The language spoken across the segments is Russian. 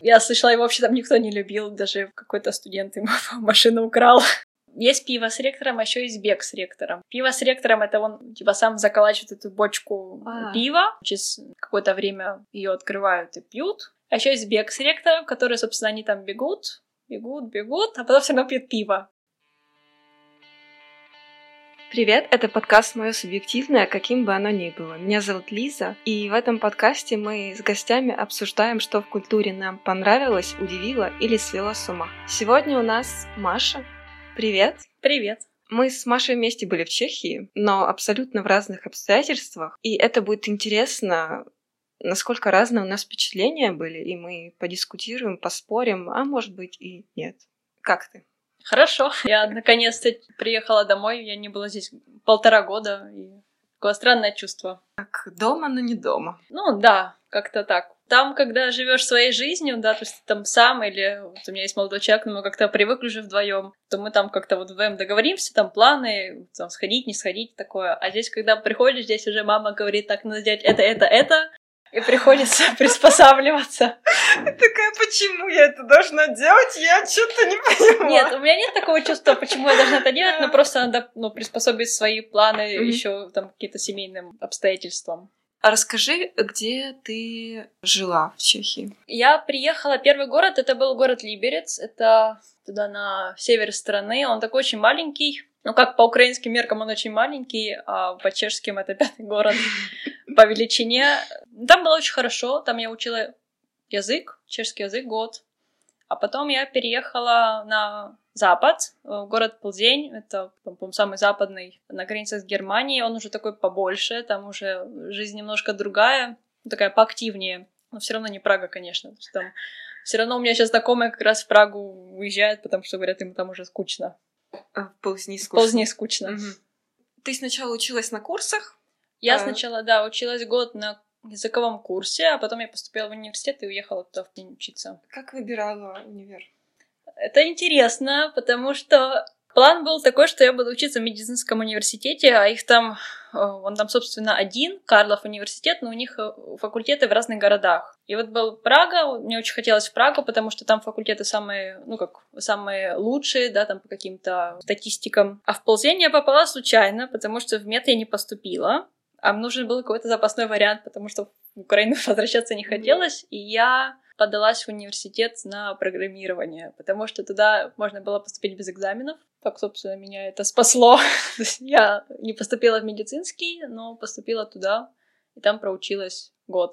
Я слышала, его вообще там никто не любил, даже какой-то студент ему машину украл. Есть пиво с ректором, а еще есть бег с ректором. Пиво с ректором это он типа сам заколачивает эту бочку а. пива, через какое-то время ее открывают и пьют. А еще есть бег с ректором, который, собственно, они там бегут, бегут, бегут, а потом все равно пьют пиво. Привет, это подкаст «Мое субъективное», каким бы оно ни было. Меня зовут Лиза, и в этом подкасте мы с гостями обсуждаем, что в культуре нам понравилось, удивило или свело с ума. Сегодня у нас Маша. Привет. Привет. Мы с Машей вместе были в Чехии, но абсолютно в разных обстоятельствах, и это будет интересно насколько разные у нас впечатления были, и мы подискутируем, поспорим, а может быть и нет. Как ты? Хорошо. Я наконец-то приехала домой. Я не была здесь полтора года. И такое странное чувство. Как дома, но не дома. Ну да, как-то так. Там, когда живешь своей жизнью, да, то есть ты там сам или вот у меня есть молодой человек, но мы как-то привыкли уже вдвоем, то мы там как-то вот вдвоем договоримся, там планы, там сходить, не сходить, такое. А здесь, когда приходишь, здесь уже мама говорит, так, надо сделать это, это, это, и приходится приспосабливаться. Такая, почему я это должна делать? Я что-то не понимаю. Нет, у меня нет такого чувства, почему я должна это делать, но просто надо ну, приспособить свои планы еще там какие-то семейным обстоятельствам. А расскажи, где ты жила в Чехии? Я приехала, первый город, это был город Либерец, это туда на север страны, он такой очень маленький, ну, как по украинским меркам он очень маленький, а по чешским это пятый город по величине. Там было очень хорошо, там я учила язык, чешский язык год. А потом я переехала на запад, в город Ползень, это, по-моему, самый западный, на границе с Германией, он уже такой побольше, там уже жизнь немножко другая, такая поактивнее, но все равно не Прага, конечно. Там все равно у меня сейчас знакомые как раз в Прагу уезжают, потому что говорят, им там уже скучно. А, ползни скучно. Ползни скучно. Угу. Ты сначала училась на курсах? Я а... сначала, да, училась год на языковом курсе, а потом я поступила в университет и уехала туда в день учиться. Как выбирала универ? Это интересно, потому что План был такой, что я буду учиться в медицинском университете, а их там, э, он там, собственно, один, Карлов университет, но у них э, факультеты в разных городах. И вот был Прага, мне очень хотелось в Прагу, потому что там факультеты самые, ну как, самые лучшие, да, там по каким-то статистикам. А в Ползень я попала случайно, потому что в мед я не поступила, а мне нужен был какой-то запасной вариант, потому что в Украину возвращаться не хотелось, и я подалась в университет на программирование, потому что туда можно было поступить без экзаменов. Так, собственно, меня это спасло. Я не поступила в медицинский, но поступила туда, и там проучилась год.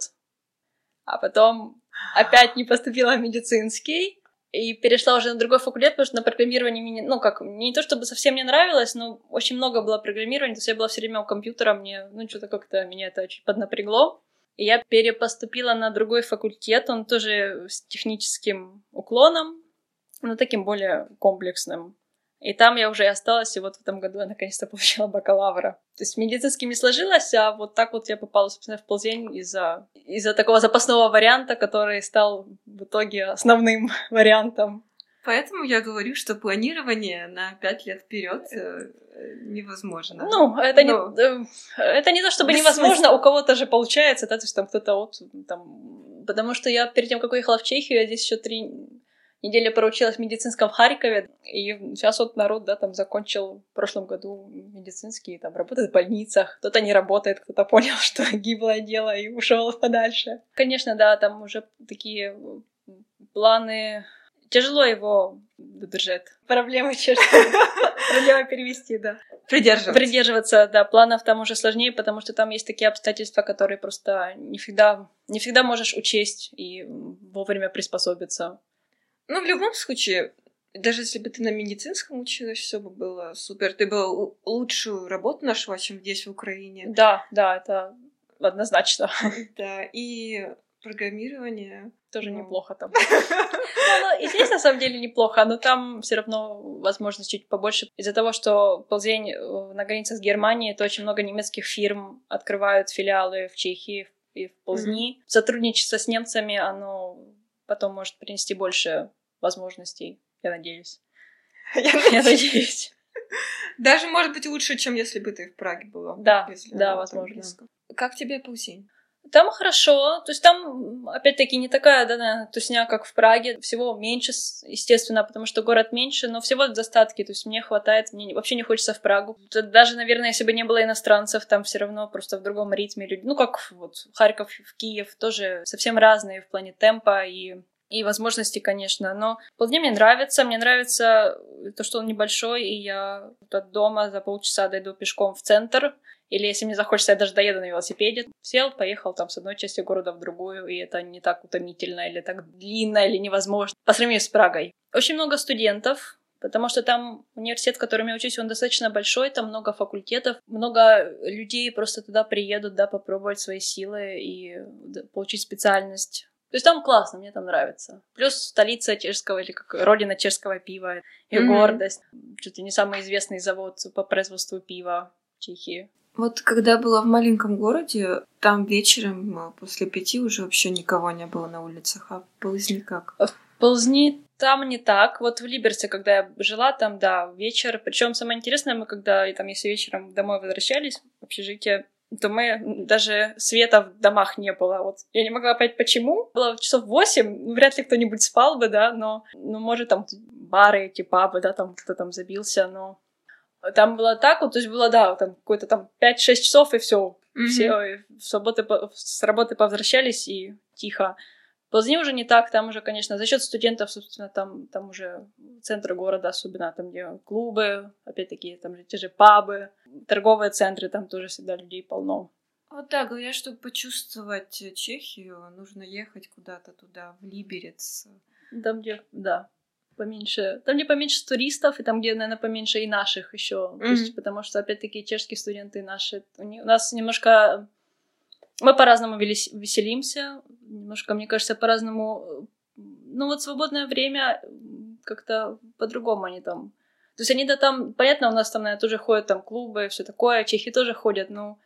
А потом опять не поступила в медицинский, и перешла уже на другой факультет, потому что на программировании мне, ну, как, не то чтобы совсем не нравилось, но очень много было программирования, то есть я была все время у компьютера, мне, ну, что-то как-то меня это очень поднапрягло. И я перепоступила на другой факультет, он тоже с техническим уклоном, но таким более комплексным. И там я уже и осталась, и вот в этом году я наконец-то получила бакалавра. То есть медицински не сложилось, а вот так вот я попала, собственно, в ползень из-за из такого запасного варианта, который стал в итоге основным вариантом. Поэтому я говорю, что планирование на пять лет вперед э, невозможно. Ну, это Но... не э, это не то, чтобы невозможно, у кого-то же получается, да, то есть там кто-то вот там, потому что я перед тем, как уехала в Чехию, я здесь еще три недели проучилась в медицинском Харькове, и сейчас вот народ, да, там закончил в прошлом году медицинский, там работает в больницах, кто-то не работает, кто-то понял, что гиблое дело и ушел подальше. Конечно, да, там уже такие планы тяжело его держать. Проблемы Проблема перевести, да. Придерживаться. Придерживаться, да. Планов там уже сложнее, потому что там есть такие обстоятельства, которые просто не всегда, не всегда можешь учесть и вовремя приспособиться. Ну, в любом случае, даже если бы ты на медицинском училась, все бы было супер. Ты бы лучшую работу нашла, чем здесь, в Украине. Да, да, это однозначно. Да, и программирование. Тоже ну. неплохо там. Ну, и здесь на самом деле неплохо, но там все равно возможность чуть побольше. Из-за того, что ползень э, на границе с Германией, то очень много немецких фирм открывают филиалы в Чехии и в Ползни. Сотрудничество с немцами, оно потом может принести больше возможностей, я надеюсь. Я надеюсь. Даже, может быть, лучше, чем если бы ты в Праге была. Да, да, возможно. Как тебе Ползень? Там хорошо, то есть там, опять-таки, не такая, да, наверное, тусня, как в Праге, всего меньше, естественно, потому что город меньше, но всего в достатке, то есть мне хватает, мне вообще не хочется в Прагу. Даже, наверное, если бы не было иностранцев, там все равно просто в другом ритме люди, ну, как вот Харьков, в Киев, тоже совсем разные в плане темпа и и возможности, конечно. Но вполне мне нравится. Мне нравится то, что он небольшой, и я от дома за полчаса дойду пешком в центр. Или если мне захочется, я даже доеду на велосипеде. Сел, поехал там с одной части города в другую, и это не так утомительно, или так длинно, или невозможно. По сравнению с Прагой. Очень много студентов, потому что там университет, в котором я учусь, он достаточно большой, там много факультетов, много людей просто туда приедут, да, попробовать свои силы и получить специальность. То есть там классно, мне там нравится. Плюс столица чешского, или как родина чешского пива, и mm-hmm. гордость. Чуть ли не самый известный завод по производству пива Чехии. Вот когда была в маленьком городе, там вечером а, после пяти уже вообще никого не было на улицах, а в Ползни как? В Ползни там не так. Вот в Либерце, когда я жила, там, да, вечер. Причем самое интересное, мы когда, и там, если вечером домой возвращались в общежитие, то мы даже света в домах не было. Вот я не могла понять, почему. Было часов восемь, вряд ли кто-нибудь спал бы, да, но, ну, может, там бары, эти пабы, да, там кто там забился, но там было так вот, то есть было, да, там какой-то там 5-6 часов, и все. Mm-hmm. Все с работы, с работы повозвращались, и тихо. Позднее уже не так, там уже, конечно, за счет студентов, собственно, там, там уже центры города, особенно там, где клубы, опять-таки, там же те же пабы, торговые центры, там тоже всегда людей полно. Вот да, говорят, чтобы почувствовать Чехию, нужно ехать куда-то туда, в Либерец. Там, где, да, поменьше, там где поменьше туристов, и там, где, наверное, поменьше и наших еще. Mm-hmm. То есть, потому что, опять-таки, чешские студенты наши, у, них, у нас немножко... Мы по-разному веселимся, немножко, мне кажется, по-разному... Ну, вот свободное время как-то по-другому они там... То есть они да там, понятно, у нас там, наверное, тоже ходят там клубы, все такое, чехи тоже ходят, но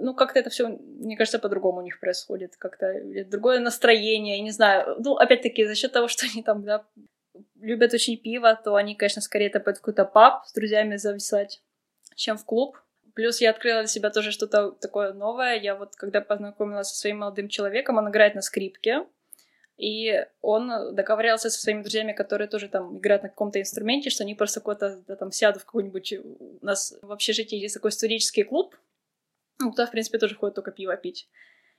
ну, как-то это все, мне кажется, по-другому у них происходит, как-то другое настроение, я не знаю. Ну, опять-таки, за счет того, что они там, да, любят очень пиво, то они, конечно, скорее это под какой-то паб с друзьями зависать, чем в клуб. Плюс я открыла для себя тоже что-то такое новое. Я вот, когда познакомилась со своим молодым человеком, он играет на скрипке, и он договорился со своими друзьями, которые тоже там играют на каком-то инструменте, что они просто какой-то да, там сядут в какой-нибудь... У нас в общежитии есть такой студенческий клуб, ну, туда, в принципе, тоже ходят только пиво пить.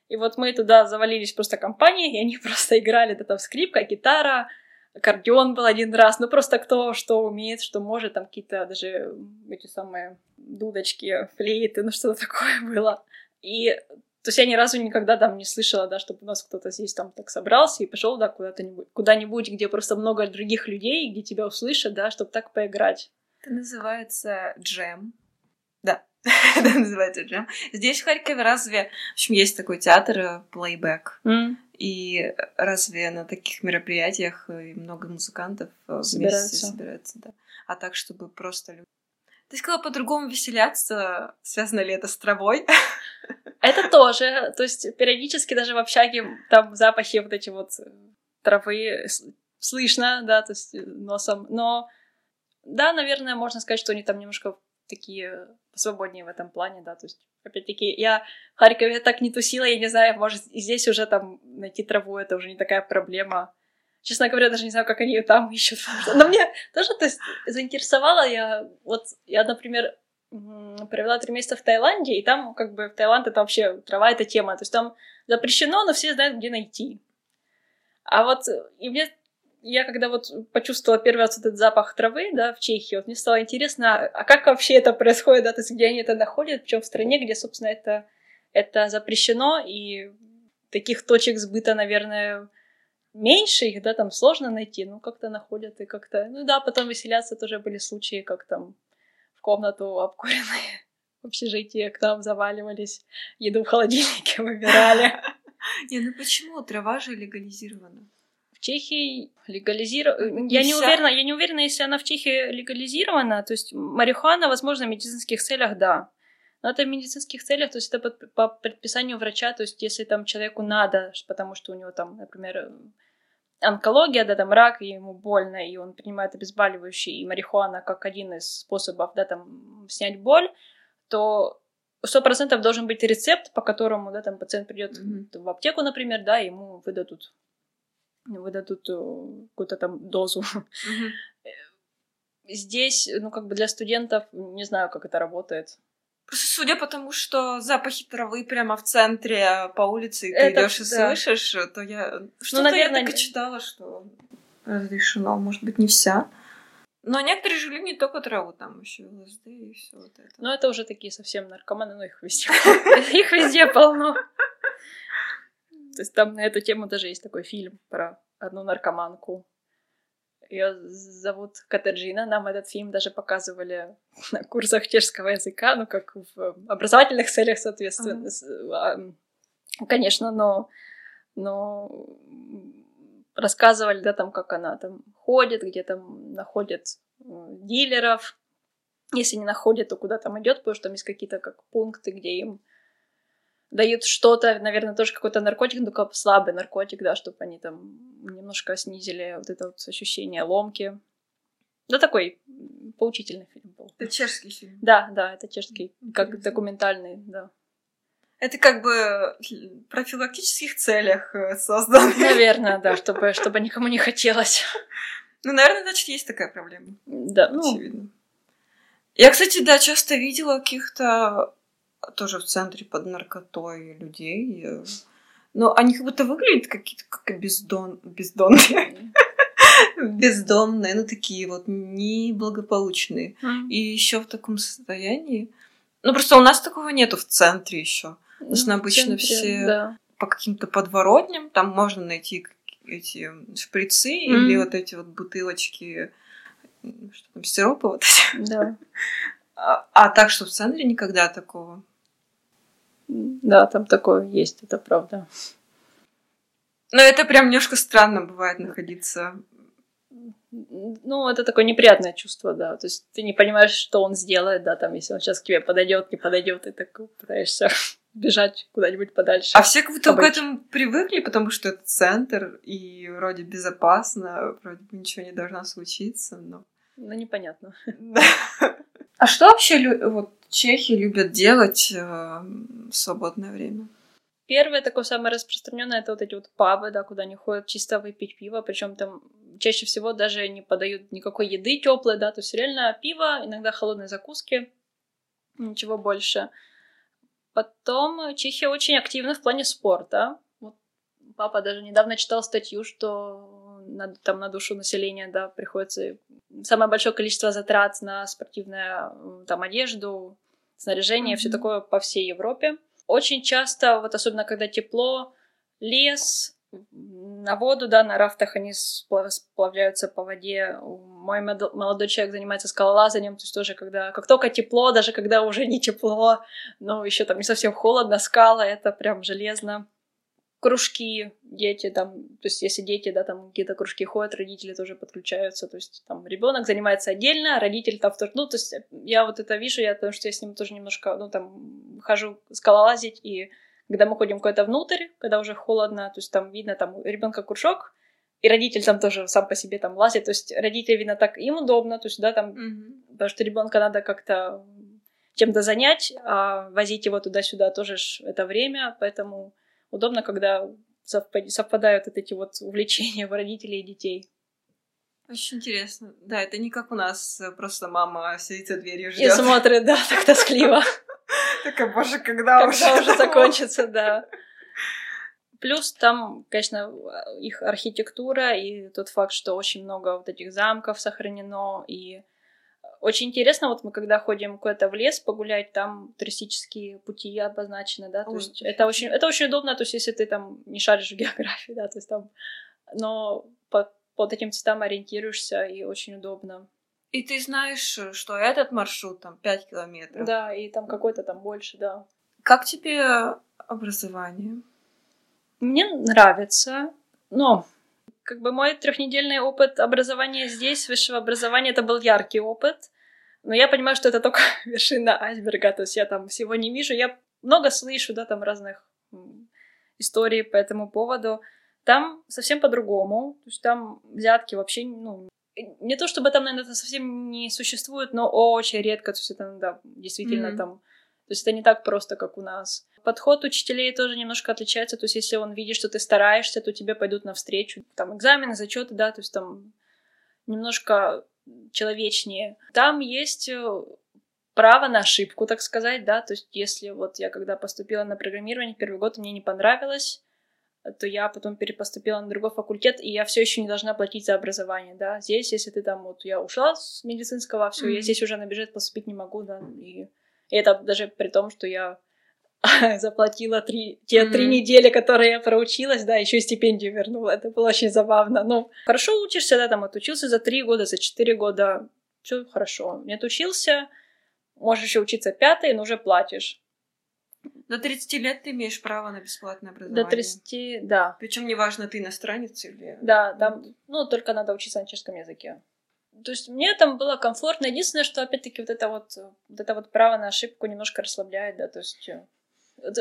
И вот мы туда завалились просто компанией, и они просто играли, да там скрипка, гитара, аккордеон был один раз, ну просто кто что умеет, что может, там какие-то даже эти самые дудочки, флейты, ну что-то такое было. И то есть я ни разу никогда там не слышала, да, чтобы у нас кто-то здесь там так собрался и пошел, да, куда-то куда-нибудь, где просто много других людей, где тебя услышат, да, чтобы так поиграть. Это называется джем. Да, это называется джем. Здесь в Харькове разве... В общем, есть такой театр плейбэк. Mm. И разве на таких мероприятиях э, много музыкантов э, собираются. вместе собираются, да. А так, чтобы просто люди... Ты сказала по-другому веселяться. Связано ли это с травой? Это тоже. То есть периодически даже в общаге там запахи вот эти вот э, травы слышно, да, то есть носом. Но да, наверное, можно сказать, что они там немножко такие свободнее в этом плане, да, то есть, опять-таки, я в Харькове так не тусила, я не знаю, может, и здесь уже там найти траву, это уже не такая проблема. Честно говоря, даже не знаю, как они ее там ищут. Но мне тоже то есть, заинтересовало я, вот, я, например, провела три месяца в Таиланде, и там, как бы, в Таиланд это вообще, трава — это тема, то есть там запрещено, но все знают, где найти. А вот, и мне я когда вот почувствовала первый раз этот запах травы, да, в Чехии, вот мне стало интересно, а как вообще это происходит, да, то есть где они это находят, причем в стране, где, собственно, это, это запрещено, и таких точек сбыта, наверное, меньше их, да, там сложно найти, ну, как-то находят и как-то, ну, да, потом веселятся тоже были случаи, как там в комнату обкуренные в общежитии к нам заваливались, еду в холодильнике выбирали. Не, ну почему? Трава же легализирована. Чехии легализирована. Я не уверена, я не уверена, если она в Чехии легализирована. То есть марихуана, возможно, в медицинских целях, да. Но это в медицинских целях, то есть это по, предписанию врача, то есть если там человеку надо, потому что у него там, например, онкология, да, там рак, и ему больно, и он принимает обезболивающие, и марихуана как один из способов, да, там снять боль, то сто процентов должен быть рецепт, по которому, да, там пациент придет mm-hmm. в аптеку, например, да, ему выдадут выдадут э, какую-то там дозу. Mm-hmm. Здесь, ну, как бы для студентов, не знаю, как это работает. Судя по тому, что запахи травы прямо в центре по улице, и ты идешь и да. слышишь, то я ну, что-то наверное, я так и читала, что разрешено, может быть, не вся. Но некоторые жили не только траву, там еще ЛСД и все вот это. Ну, это уже такие совсем наркоманы, но их везде, их везде полно. То есть там на эту тему даже есть такой фильм про одну наркоманку. Ее зовут Катаджина. Нам этот фильм даже показывали на курсах чешского языка, ну, как в образовательных целях, соответственно. Uh-huh. Конечно, но, но рассказывали, да, там, как она там ходит, где там находит э, дилеров. Если не находит, то куда там идет, потому что там есть какие-то как пункты, где им дают что-то, наверное, тоже какой-то наркотик, но только слабый наркотик, да, чтобы они там немножко снизили вот это вот ощущение ломки. Да, такой поучительный фильм был. Это чешский фильм? Да, да, это чешский, Интересно. как документальный, да. Это как бы в профилактических целях э, создан. Наверное, да, чтобы, чтобы никому не хотелось. Ну, наверное, значит, есть такая проблема. Да, ну... Очевидно. Я, кстати, да, часто видела каких-то тоже в центре под наркотой людей. Но они как будто выглядят какие-то как бездон... бездонные. Бездомные, ну такие вот неблагополучные. И еще в таком состоянии. Ну просто у нас такого нету в центре еще. У нас ну, обычно все по каким-то подворотням, там можно найти эти шприцы или вот эти вот бутылочки, что там, сиропа вот эти. Да. А, а так, что в центре никогда такого. Да, там такое есть, это правда. Но это прям немножко странно бывает находиться. Ну, это такое неприятное чувство, да. То есть ты не понимаешь, что он сделает, да, там, если он сейчас к тебе подойдет, не подойдет, и так пытаешься бежать куда-нибудь подальше. А все как будто к этому привыкли, потому что это центр, и вроде безопасно, вроде бы ничего не должно случиться, но... Ну, непонятно. А что вообще вот чехи любят делать э, в свободное время? Первое такое самое распространенное это вот эти вот пабы, да, куда они ходят чисто выпить пиво, причем там чаще всего даже не подают никакой еды теплой, да, то есть реально пиво, иногда холодные закуски, ничего больше. Потом Чехия очень активна в плане спорта. Вот папа даже недавно читал статью, что на, там на душу населения, да, приходится самое большое количество затрат на спортивную там одежду, снаряжение, mm-hmm. все такое по всей Европе. Очень часто, вот особенно когда тепло, лес, на воду, да, на рафтах они сплавляются по воде. Мой молодой человек занимается скалолазанием, то есть тоже когда, как только тепло, даже когда уже не тепло, но еще там не совсем холодно, скала, это прям железно кружки, дети там, то есть если дети, да, там какие-то кружки ходят, родители тоже подключаются, то есть там ребенок занимается отдельно, родитель там второй, ну, то есть я вот это вижу, я, потому что я с ним тоже немножко, ну, там, хожу скалолазить, и когда мы ходим куда-то внутрь, когда уже холодно, то есть там видно, там у ребенка кружок, и родитель там тоже сам по себе там лазит, то есть родитель, видно, так им удобно, то есть, да, там, mm-hmm. потому что ребенка надо как-то чем-то занять, а возить его туда-сюда тоже это время, поэтому удобно, когда совпадают вот эти вот увлечения родителей и детей. Очень интересно. Да, это не как у нас, э, просто мама сидит за дверью ждет. И смотрит, да, так тоскливо. Такая, боже, когда уже? Когда уже закончится, да. Плюс там, конечно, их архитектура и тот факт, что очень много вот этих замков сохранено, и очень интересно, вот мы когда ходим куда-то в лес погулять, там туристические пути обозначены, да, то Ой, есть это очень, это очень удобно, то есть если ты там не шаришь в географии, да, то есть там, но по, по таким цветам ориентируешься и очень удобно. И ты знаешь, что этот маршрут там 5 километров. Да, и там какой-то там больше, да. Как тебе образование? Мне нравится, но как бы мой трехнедельный опыт образования здесь, высшего образования, это был яркий опыт. Но я понимаю, что это только вершина айсберга, то есть я там всего не вижу. Я много слышу, да, там разных историй по этому поводу. Там совсем по-другому. То есть там взятки вообще, ну, не то чтобы там, наверное, это совсем не существует, но очень редко. То есть это, да, действительно mm-hmm. там То есть это не так просто, как у нас. Подход учителей тоже немножко отличается. То есть если он видит, что ты стараешься, то тебе пойдут навстречу. Там экзамены, зачеты, да, то есть там немножко человечнее. Там есть э, право на ошибку, так сказать, да, то есть если вот я когда поступила на программирование, первый год мне не понравилось, то я потом перепоступила на другой факультет, и я все еще не должна платить за образование, да. Здесь, если ты там вот я ушла с медицинского, все, mm-hmm. я здесь уже на бюджет поступить не могу, да, и, и это даже при том, что я заплатила три, те mm-hmm. три недели, которые я проучилась, да, еще и стипендию вернула. Это было очень забавно. Ну, хорошо учишься, да, там отучился за три года, за четыре года, все хорошо. Не отучился, можешь еще учиться пятый, но уже платишь. До 30 лет ты имеешь право на бесплатное образование. До 30, да. Причем неважно, ты иностранец или... Да, там, ну, только надо учиться на чешском языке. То есть мне там было комфортно. Единственное, что опять-таки вот это вот, вот это вот право на ошибку немножко расслабляет, да, то есть э,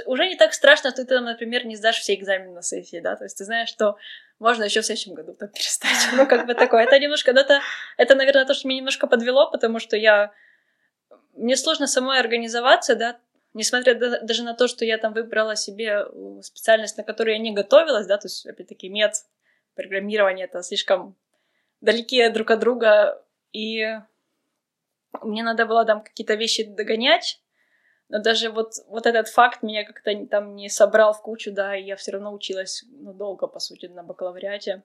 уже не так страшно, что ты там, например, не сдашь все экзамены на сессии, да, то есть ты знаешь, что можно еще в следующем году так перестать. Ну, как бы такое. Это немножко, это, это, наверное, то, что меня немножко подвело, потому что я... Мне сложно самой организоваться, да, несмотря даже на то, что я там выбрала себе специальность, на которую я не готовилась, да, то есть, опять-таки, мед, программирование, это слишком далекие друг от друга, и мне надо было там какие-то вещи догонять, но даже вот, вот этот факт меня как-то там не собрал в кучу, да, и я все равно училась, ну, долго, по сути, на бакалавриате.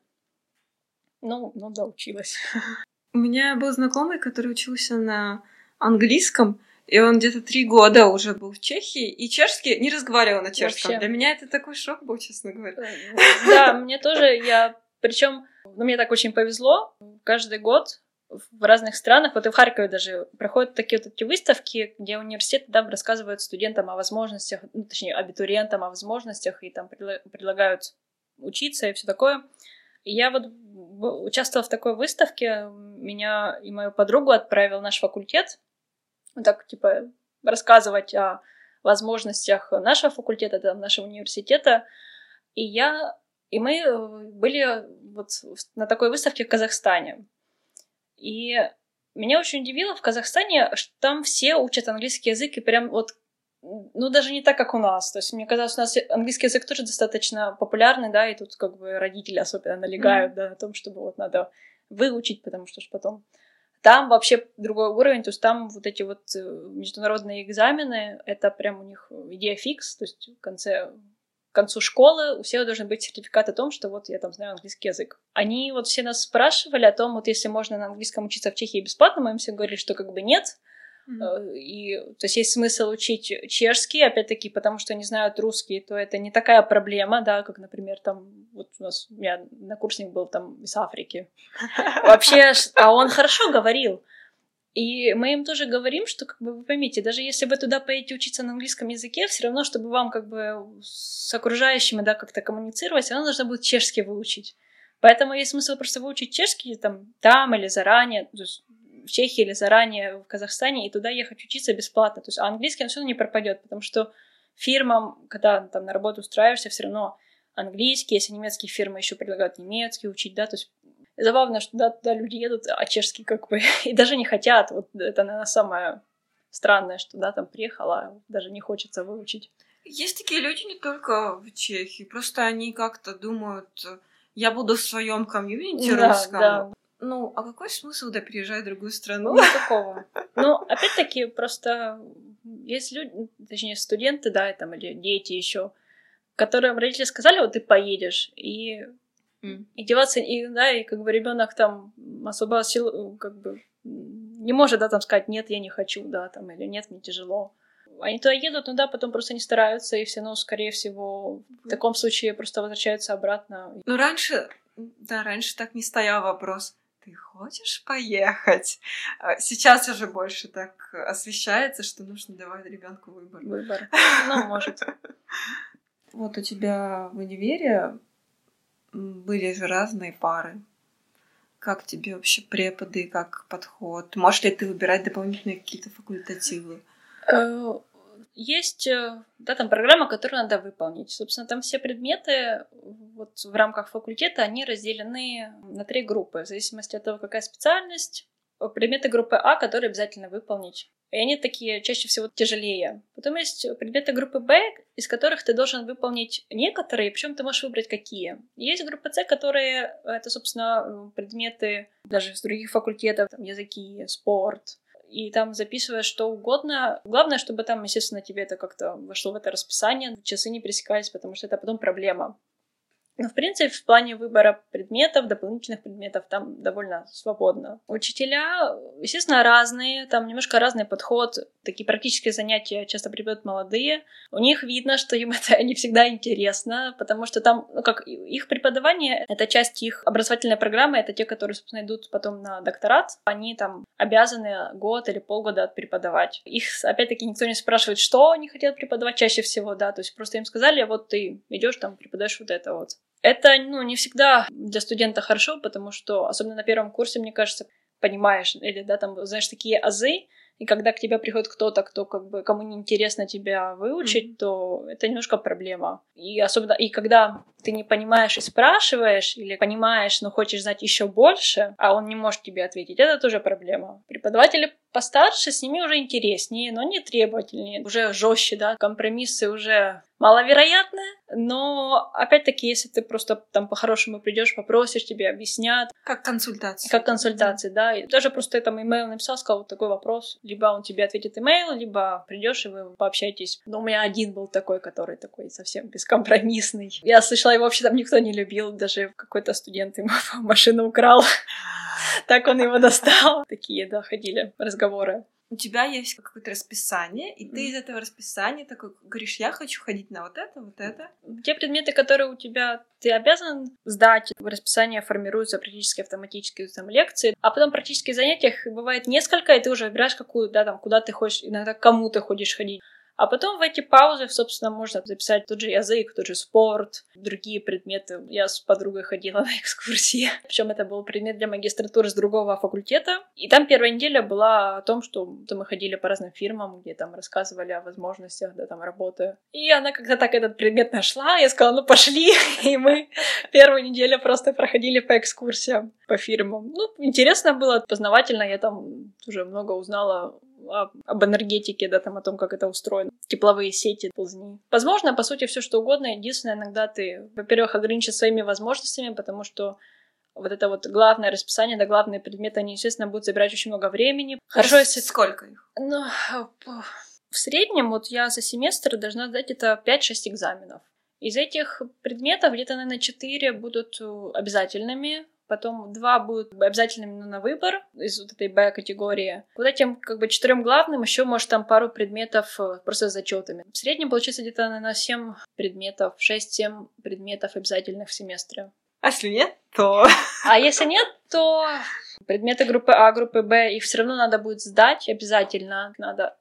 Ну, ну да, училась. У меня был знакомый, который учился на английском, и он где-то три года уже был в Чехии, и чешский не разговаривал на чешском. Вообще. Для меня это такой шок был, честно говоря. Да, мне тоже, я... Причем, ну, мне так очень повезло. Каждый год в разных странах, вот и в Харькове даже проходят такие вот эти выставки, где университеты да, рассказывают студентам о возможностях, ну, точнее, абитуриентам о возможностях и там предлагают учиться и все такое. И я вот участвовала в такой выставке, меня и мою подругу отправил наш факультет, вот так, типа, рассказывать о возможностях нашего факультета, там, нашего университета. И я, и мы были вот на такой выставке в Казахстане. И меня очень удивило в Казахстане, что там все учат английский язык и прям вот ну, даже не так, как у нас. То есть, мне казалось, у нас английский язык тоже достаточно популярный, да, и тут как бы родители особенно налегают, mm-hmm. да, на том, чтобы вот надо выучить, потому что ж потом... Там вообще другой уровень, то есть там вот эти вот э, международные экзамены, это прям у них идея фикс, то есть в конце концу школы у всех должен быть сертификат о том, что вот я там знаю английский язык. Они вот все нас спрашивали о том, вот если можно на английском учиться в Чехии бесплатно, мы им все говорили, что как бы нет. Mm-hmm. И, то есть есть смысл учить чешский, опять-таки, потому что не знают русский, то это не такая проблема, да, как, например, там, вот у нас, у меня курсник был там из Африки. Вообще, а он хорошо говорил. И мы им тоже говорим, что, как бы, вы поймите, даже если вы туда поедете учиться на английском языке, все равно, чтобы вам, как бы, с окружающими, да, как-то коммуницировать, все равно нужно будет чешский выучить. Поэтому есть смысл просто выучить чешский там, там или заранее, то есть в Чехии или заранее в Казахстане, и туда ехать учиться бесплатно. То есть, а английский он все равно не пропадет, потому что фирмам, когда там на работу устраиваешься, все равно английский, если немецкие фирмы еще предлагают немецкий учить, да, то есть забавно, что да, туда люди едут, а чешский как бы и даже не хотят. Вот это, наверное, самое странное, что да, там приехала, даже не хочется выучить. Есть такие люди не только в Чехии, просто они как-то думают, я буду в своем комьюнити да, русском. Да. Ну, а какой смысл, да, переезжать в другую страну? Никакого. Ну, опять-таки, просто есть люди, точнее, студенты, да, там, или дети еще, которым родители сказали, вот ты поедешь, и Mm. И деваться, и, да, и как бы ребенок там особо сил, как бы не может, да, там сказать, нет, я не хочу, да, там, или нет, мне тяжело. Они туда едут, ну да, потом просто не стараются, и все равно, скорее всего, в таком случае просто возвращаются обратно. Ну, раньше, да, раньше так не стоял вопрос, ты хочешь поехать? А сейчас уже больше так освещается, что нужно давать ребенку выбор. Выбор. Ну, может. Вот у тебя в универе были же разные пары. Как тебе вообще преподы, как подход? Можешь ли ты выбирать дополнительные какие-то факультативы? Э, есть, э, да, там программа, которую надо выполнить. Собственно, там все предметы вот в рамках факультета, они разделены на три группы, в зависимости от того, какая специальность. Предметы группы А, которые обязательно выполнить. И они такие чаще всего тяжелее. Потом есть предметы группы Б, из которых ты должен выполнить некоторые, причем ты можешь выбрать какие. Есть группа С, которые это, собственно, предметы даже из других факультетов, там, языки, спорт, и там записываешь что угодно. Главное, чтобы там, естественно, тебе это как-то вошло в это расписание, часы не пересекались, потому что это потом проблема. Но, в принципе, в плане выбора предметов, дополнительных предметов, там довольно свободно. Учителя, естественно, разные, там немножко разный подход. Такие практические занятия часто преподают молодые. У них видно, что им это не всегда интересно, потому что там, ну, как их преподавание, это часть их образовательной программы, это те, которые, собственно, идут потом на докторат. Они там обязаны год или полгода преподавать. Их, опять-таки, никто не спрашивает, что они хотят преподавать чаще всего, да, то есть просто им сказали, вот ты идешь там, преподаешь вот это вот. Это, ну, не всегда для студента хорошо, потому что, особенно на первом курсе, мне кажется, понимаешь, или, да, там, знаешь, такие азы, и когда к тебе приходит кто-то, кто как бы кому не интересно тебя выучить, mm-hmm. то это немножко проблема. И особенно и когда ты не понимаешь и спрашиваешь, или понимаешь, но хочешь знать еще больше, а он не может тебе ответить, это тоже проблема. Преподаватели постарше, с ними уже интереснее, но не требовательнее, уже жестче, да, компромиссы уже маловероятны, но опять-таки, если ты просто там по-хорошему придешь, попросишь, тебе объяснят. Как консультация. Как консультации, да. И даже просто там имейл написал, сказал вот такой вопрос. Либо он тебе ответит имейл, либо придешь и вы пообщаетесь. Но у меня один был такой, который такой совсем бескомпромиссный. Я слышала, его вообще там никто не любил, даже какой-то студент ему машину украл. Так он его достал. Такие, да, ходили разговоры у тебя есть какое-то расписание, и ты из этого расписания такой говоришь, я хочу ходить на вот это, вот это. Те предметы, которые у тебя ты обязан сдать, в расписание формируются практически автоматически там лекции, а потом практически занятиях бывает несколько, и ты уже выбираешь какую, да, там, куда ты хочешь, иногда кому ты хочешь ходить. А потом в эти паузы, собственно, можно записать тот же язык, тот же спорт, другие предметы. Я с подругой ходила на экскурсии. Причем это был предмет для магистратуры с другого факультета. И там первая неделя была о том, что мы ходили по разным фирмам, где там рассказывали о возможностях, да, там работы. И она как-то так этот предмет нашла. Я сказала, ну пошли. И мы первую неделю просто проходили по экскурсиям, по фирмам. Ну, интересно было, познавательно. Я там уже много узнала об энергетике, да, там о том, как это устроено, тепловые сети, ползни. Возможно, по сути, все что угодно. Единственное, иногда ты, во-первых, ограничен своими возможностями, потому что вот это вот главное расписание, да, главные предметы, они, естественно, будут забирать очень много времени. Хорошо, если... Сколько их? Ну, в среднем вот я за семестр должна сдать это 5-6 экзаменов. Из этих предметов где-то, наверное, 4 будут э, обязательными, потом два будут обязательными на выбор из вот этой Б-категории. Вот этим как бы четырем главным еще, может, там пару предметов э, просто с зачетами. В среднем получится где-то на 7 предметов, 6-7 предметов обязательных в семестре. А если нет, то... А если нет, то предметы группы А, группы Б, их все равно надо будет сдать обязательно. Надо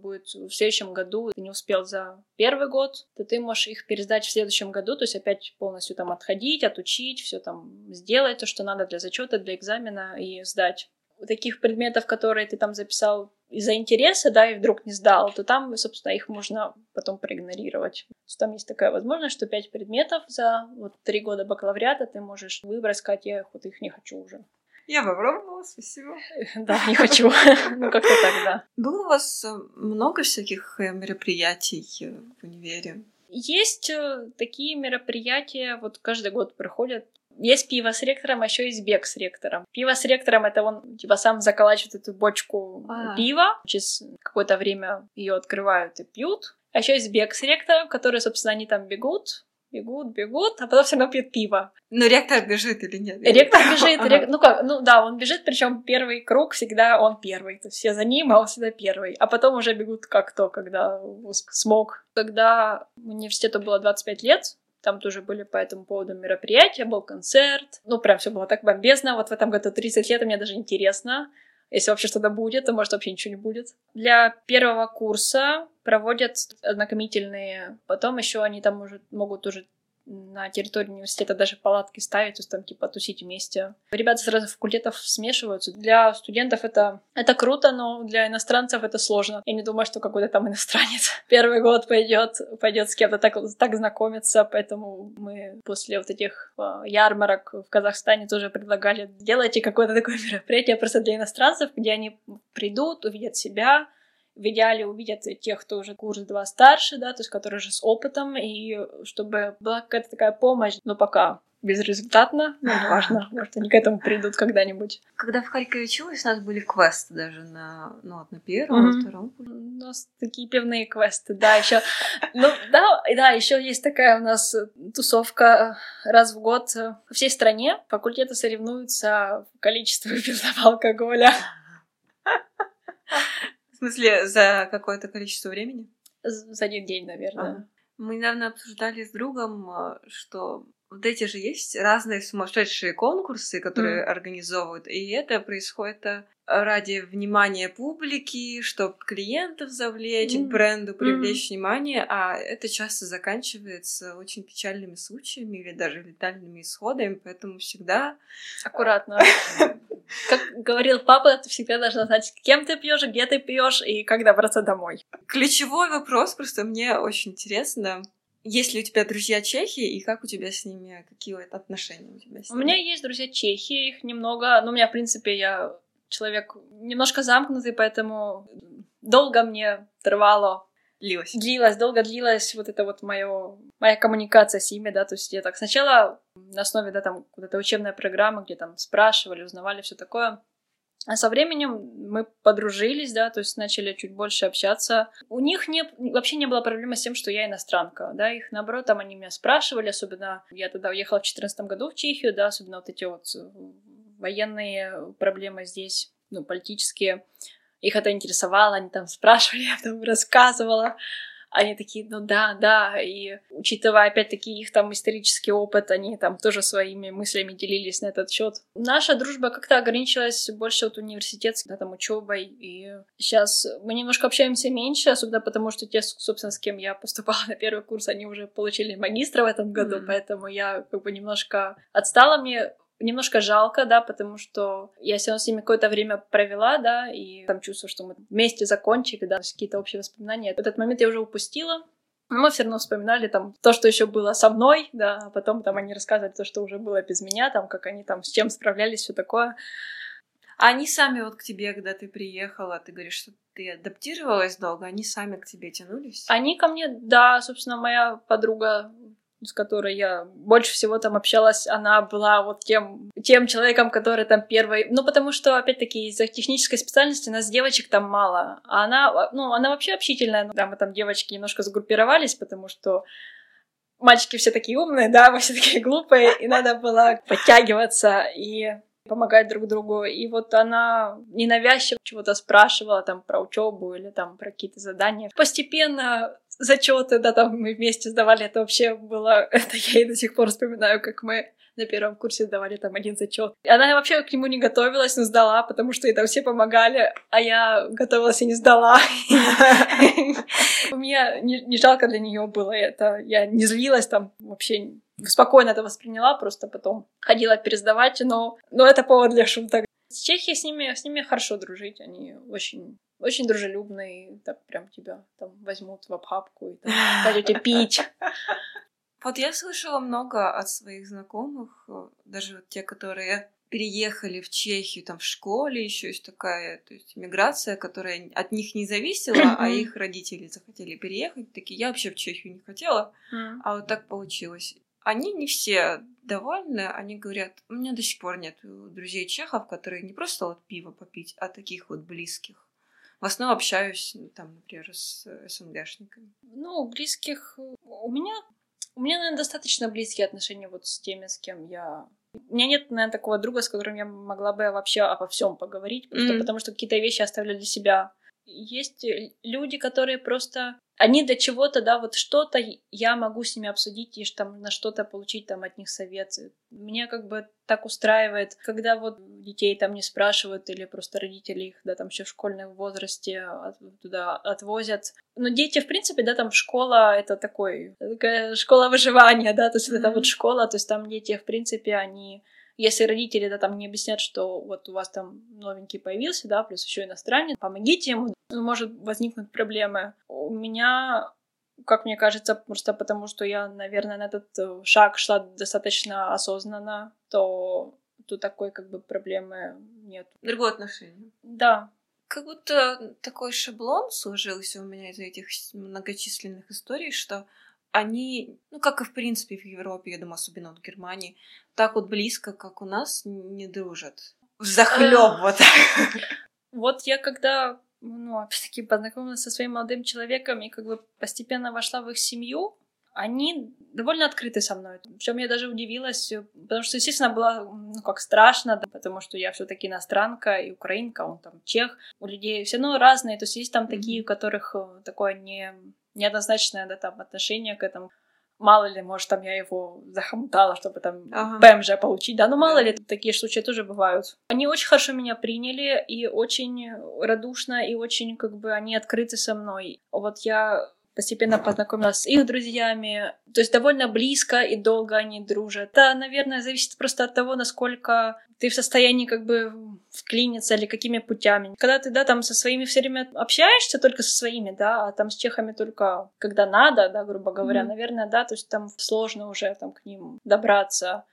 будет в следующем году, ты не успел за первый год, то ты можешь их пересдать в следующем году, то есть опять полностью там отходить, отучить, все там сделать, то, что надо для зачета, для экзамена и сдать. У таких предметов, которые ты там записал из-за интереса, да, и вдруг не сдал, то там, собственно, их можно потом проигнорировать. Там есть такая возможность, что пять предметов за вот три года бакалавриата ты можешь выбрать, сказать, я вот их не хочу уже. Я попробовала, спасибо. Да, не хочу. Ну, как-то так, да. Было у вас э, много всяких э, мероприятий э, в универе? Есть такие мероприятия, вот каждый год проходят. Есть пиво с ректором, а еще есть бег с ректором. Пиво с ректором это он типа сам заколачивает эту бочку а. пива, через какое-то время ее открывают и пьют. А еще есть бег с ректором, который, собственно, они там бегут, бегут, бегут, а потом все равно пьют пиво. Но ректор бежит или нет? Ректор бежит, ага. рек... ну как, ну да, он бежит, причем первый круг всегда он первый, то есть все за ним, а он всегда первый. А потом уже бегут как то, когда смог. Когда университету было 25 лет, там тоже были по этому поводу мероприятия, был концерт. Ну, прям все было так бомбезно. Вот в этом году 30 лет, и мне даже интересно. Если вообще что-то будет, то может вообще ничего не будет. Для первого курса проводят ознакомительные, потом еще они там может, могут уже на территории университета даже палатки ставить, то есть там типа тусить вместе. Ребята с разных факультетов смешиваются. Для студентов это, это круто, но для иностранцев это сложно. Я не думаю, что какой-то там иностранец первый год пойдет, пойдет с кем-то так, так знакомиться, поэтому мы после вот этих а, ярмарок в Казахстане тоже предлагали, делайте какое-то такое мероприятие просто для иностранцев, где они придут, увидят себя, в идеале увидят тех, кто уже курс два старше, да, то есть которые уже с опытом, и чтобы была какая-то такая помощь, но пока безрезультатно, но неважно, может, они к этому придут когда-нибудь. Когда в Харькове училась, у нас были квесты даже на, ну, вот на первом, mm-hmm. втором. У нас такие пивные квесты, да, еще, ну, да, да, еще есть такая у нас тусовка раз в год по всей стране. Факультеты соревнуются в количестве выпитого алкоголя. В смысле, за какое-то количество времени? За один день, наверное. Ага. Мы недавно обсуждали с другом, э, что вот эти же есть разные сумасшедшие конкурсы, которые mm. организовывают, и это происходит э, ради внимания публики, чтобы клиентов завлечь, mm. бренду привлечь mm. внимание, а это часто заканчивается очень печальными случаями или даже летальными исходами, поэтому всегда аккуратно. Как говорил папа, ты всегда должна знать, с кем ты пьешь, где ты пьешь и как добраться домой. Ключевой вопрос, просто мне очень интересно. Есть ли у тебя друзья чехи, и как у тебя с ними, какие отношения у тебя с ними? У меня есть друзья чехи, их немного, но у меня, в принципе, я человек немножко замкнутый, поэтому долго мне трвало длилась. Длилась, долго длилась вот это вот моё, моя коммуникация с ними, да, то есть я так сначала на основе, да, там, вот этой учебной программы, где там спрашивали, узнавали все такое, а со временем мы подружились, да, то есть начали чуть больше общаться. У них не, вообще не было проблемы с тем, что я иностранка, да, их наоборот, там они меня спрашивали, особенно я тогда уехала в 2014 году в Чехию, да, особенно вот эти вот военные проблемы здесь, ну, политические их это интересовало, они там спрашивали, я там рассказывала. Они такие, ну да, да, и учитывая опять-таки их там исторический опыт, они там тоже своими мыслями делились на этот счет. Наша дружба как-то ограничилась больше вот университетской, да, там учебой, и сейчас мы немножко общаемся меньше, особенно потому, что те, собственно, с кем я поступала на первый курс, они уже получили магистра в этом году, mm-hmm. поэтому я как бы немножко отстала. Мне немножко жалко, да, потому что я все равно с ними какое-то время провела, да, и там чувствую, что мы вместе закончили, да, какие-то общие воспоминания. Этот момент я уже упустила, но мы все равно вспоминали там то, что еще было со мной, да, а потом там они рассказывали то, что уже было без меня, там, как они там с чем справлялись, все такое. А они сами вот к тебе, когда ты приехала, ты говоришь, что ты адаптировалась долго, они сами к тебе тянулись? Они ко мне, да, собственно, моя подруга с которой я больше всего там общалась, она была вот тем, тем человеком, который там первый... Ну, потому что, опять-таки, из-за технической специальности нас девочек там мало. А она, ну, она вообще общительная. Да, мы там девочки немножко сгруппировались, потому что мальчики все такие умные, да, мы все такие глупые, и надо было подтягиваться и помогать друг другу. И вот она ненавязчиво чего-то спрашивала там про учебу или там про какие-то задания. Постепенно зачеты, да, там мы вместе сдавали, это вообще было, это я и до сих пор вспоминаю, как мы на первом курсе сдавали там один зачет. Она вообще к нему не готовилась, но сдала, потому что ей там все помогали, а я готовилась и не сдала. Меня не жалко для нее было это. Я не злилась там вообще спокойно это восприняла, просто потом ходила пересдавать, но, но это повод для шуток. С Чехией с ними, с ними хорошо дружить, они очень очень дружелюбные, так прям тебя там возьмут в обхапку и там пойдете пить. Вот я слышала много от своих знакомых, даже вот те, которые переехали в Чехию, там в школе еще есть такая, то есть миграция, которая от них не зависела, а их родители захотели переехать, такие, я вообще в Чехию не хотела, а вот так получилось. Они не все довольны, они говорят, у меня до сих пор нет друзей чехов, которые не просто вот пиво попить, а таких вот близких. В основном общаюсь, ну, там, например, с СНГшниками. Ну, близких... У меня... У меня, наверное, достаточно близкие отношения вот с теми, с кем я... У меня нет, наверное, такого друга, с которым я могла бы вообще обо всем поговорить, просто mm-hmm. потому что какие-то вещи оставляю для себя. Есть люди, которые просто они до чего-то, да, вот что-то я могу с ними обсудить и там на что-то получить там от них советы. Мне как бы так устраивает, когда вот детей там не спрашивают или просто родители их, да, там еще в школьном возрасте от, туда отвозят. Но дети, в принципе, да, там школа — это такой, такая школа выживания, да, то есть mm-hmm. это вот школа, то есть там дети, в принципе, они если родители да, там не объяснят, что вот у вас там новенький появился, да, плюс еще иностранец, помогите ему, может возникнуть проблемы. У меня как мне кажется, просто потому что я, наверное, на этот э, шаг шла достаточно осознанно, то тут такой как бы проблемы нет. Другое отношение. Да. Как будто такой шаблон сложился у меня из этих многочисленных историй, что они, ну, как и в принципе в Европе, я думаю, особенно в Германии, так вот близко, как у нас, не дружат. Захлеб вот Вот я когда, ну, опять-таки, познакомилась со своим молодым человеком и как бы постепенно вошла в их семью, они довольно открыты со мной. Причем я даже удивилась, потому что, естественно, было, ну, как страшно, да, потому что я все таки иностранка и украинка, он там чех. У людей все равно разные, то есть есть там такие, у которых э, такое не неоднозначное, да, там, отношение к этому. Мало ли, может, там я его захомутала, чтобы там ага. ПМЖ получить, да, ну мало ли, такие случаи тоже бывают. Они очень хорошо меня приняли, и очень радушно, и очень, как бы, они открыты со мной. Вот я постепенно познакомилась с их друзьями. То есть довольно близко и долго они дружат. Это, наверное, зависит просто от того, насколько ты в состоянии как бы вклиниться или какими путями. Когда ты, да, там со своими все время общаешься только со своими, да, а там с чехами только когда надо, да, грубо говоря, mm-hmm. наверное, да, то есть там сложно уже там к ним добраться.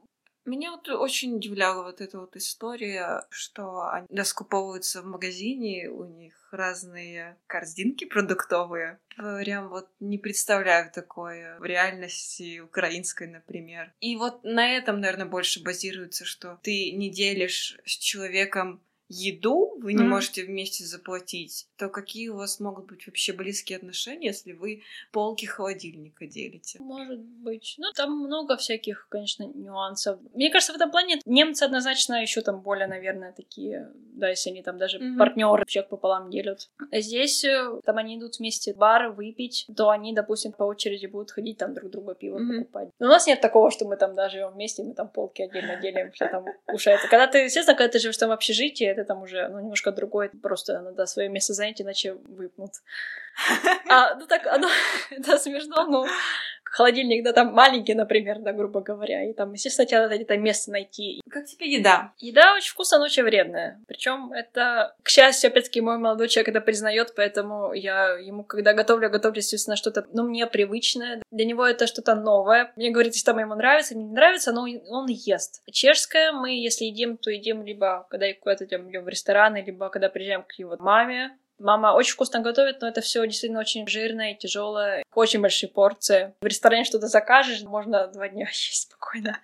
Меня вот очень удивляла вот эта вот история, что они раскуповываются в магазине, у них разные корзинки продуктовые. Прям вот не представляю такое в реальности украинской, например. И вот на этом, наверное, больше базируется, что ты не делишь с человеком еду вы не mm. можете вместе заплатить, то какие у вас могут быть вообще близкие отношения, если вы полки холодильника делите? Может быть. Ну, там много всяких, конечно, нюансов. Мне кажется, в этом плане немцы однозначно еще там более, наверное, такие, да, если они там даже mm-hmm. партнеры человек пополам делят. Здесь э, там они идут вместе в бар выпить, то они, допустим, по очереди будут ходить там друг друга пиво mm-hmm. покупать. Но у нас нет такого, что мы там даже живем вместе, мы там полки отдельно делим, что там ушается. Когда ты, естественно, когда ты живешь там в общежитии, это там уже, ну, немножко другой, просто надо свое место занять, иначе выпнут. А, ну так, оно, это смешно, но холодильник, да, там маленький, например, да, грубо говоря, и там, естественно, тебе надо где-то место найти. Как тебе еда? Еда очень вкусная, но очень вредная. Причем это, к счастью, опять-таки, мой молодой человек это признает, поэтому я ему, когда готовлю, готовлю, естественно, что-то, ну, мне привычное. Для него это что-то новое. Мне говорит, если там ему нравится, не нравится, но он ест. Чешское мы, если едим, то едим либо, когда куда-то идем, идем в рестораны, либо когда приезжаем к его маме, Мама очень вкусно готовит, но это все действительно очень жирное, тяжелое, очень большие порции. В ресторане что-то закажешь, можно два дня есть спокойно.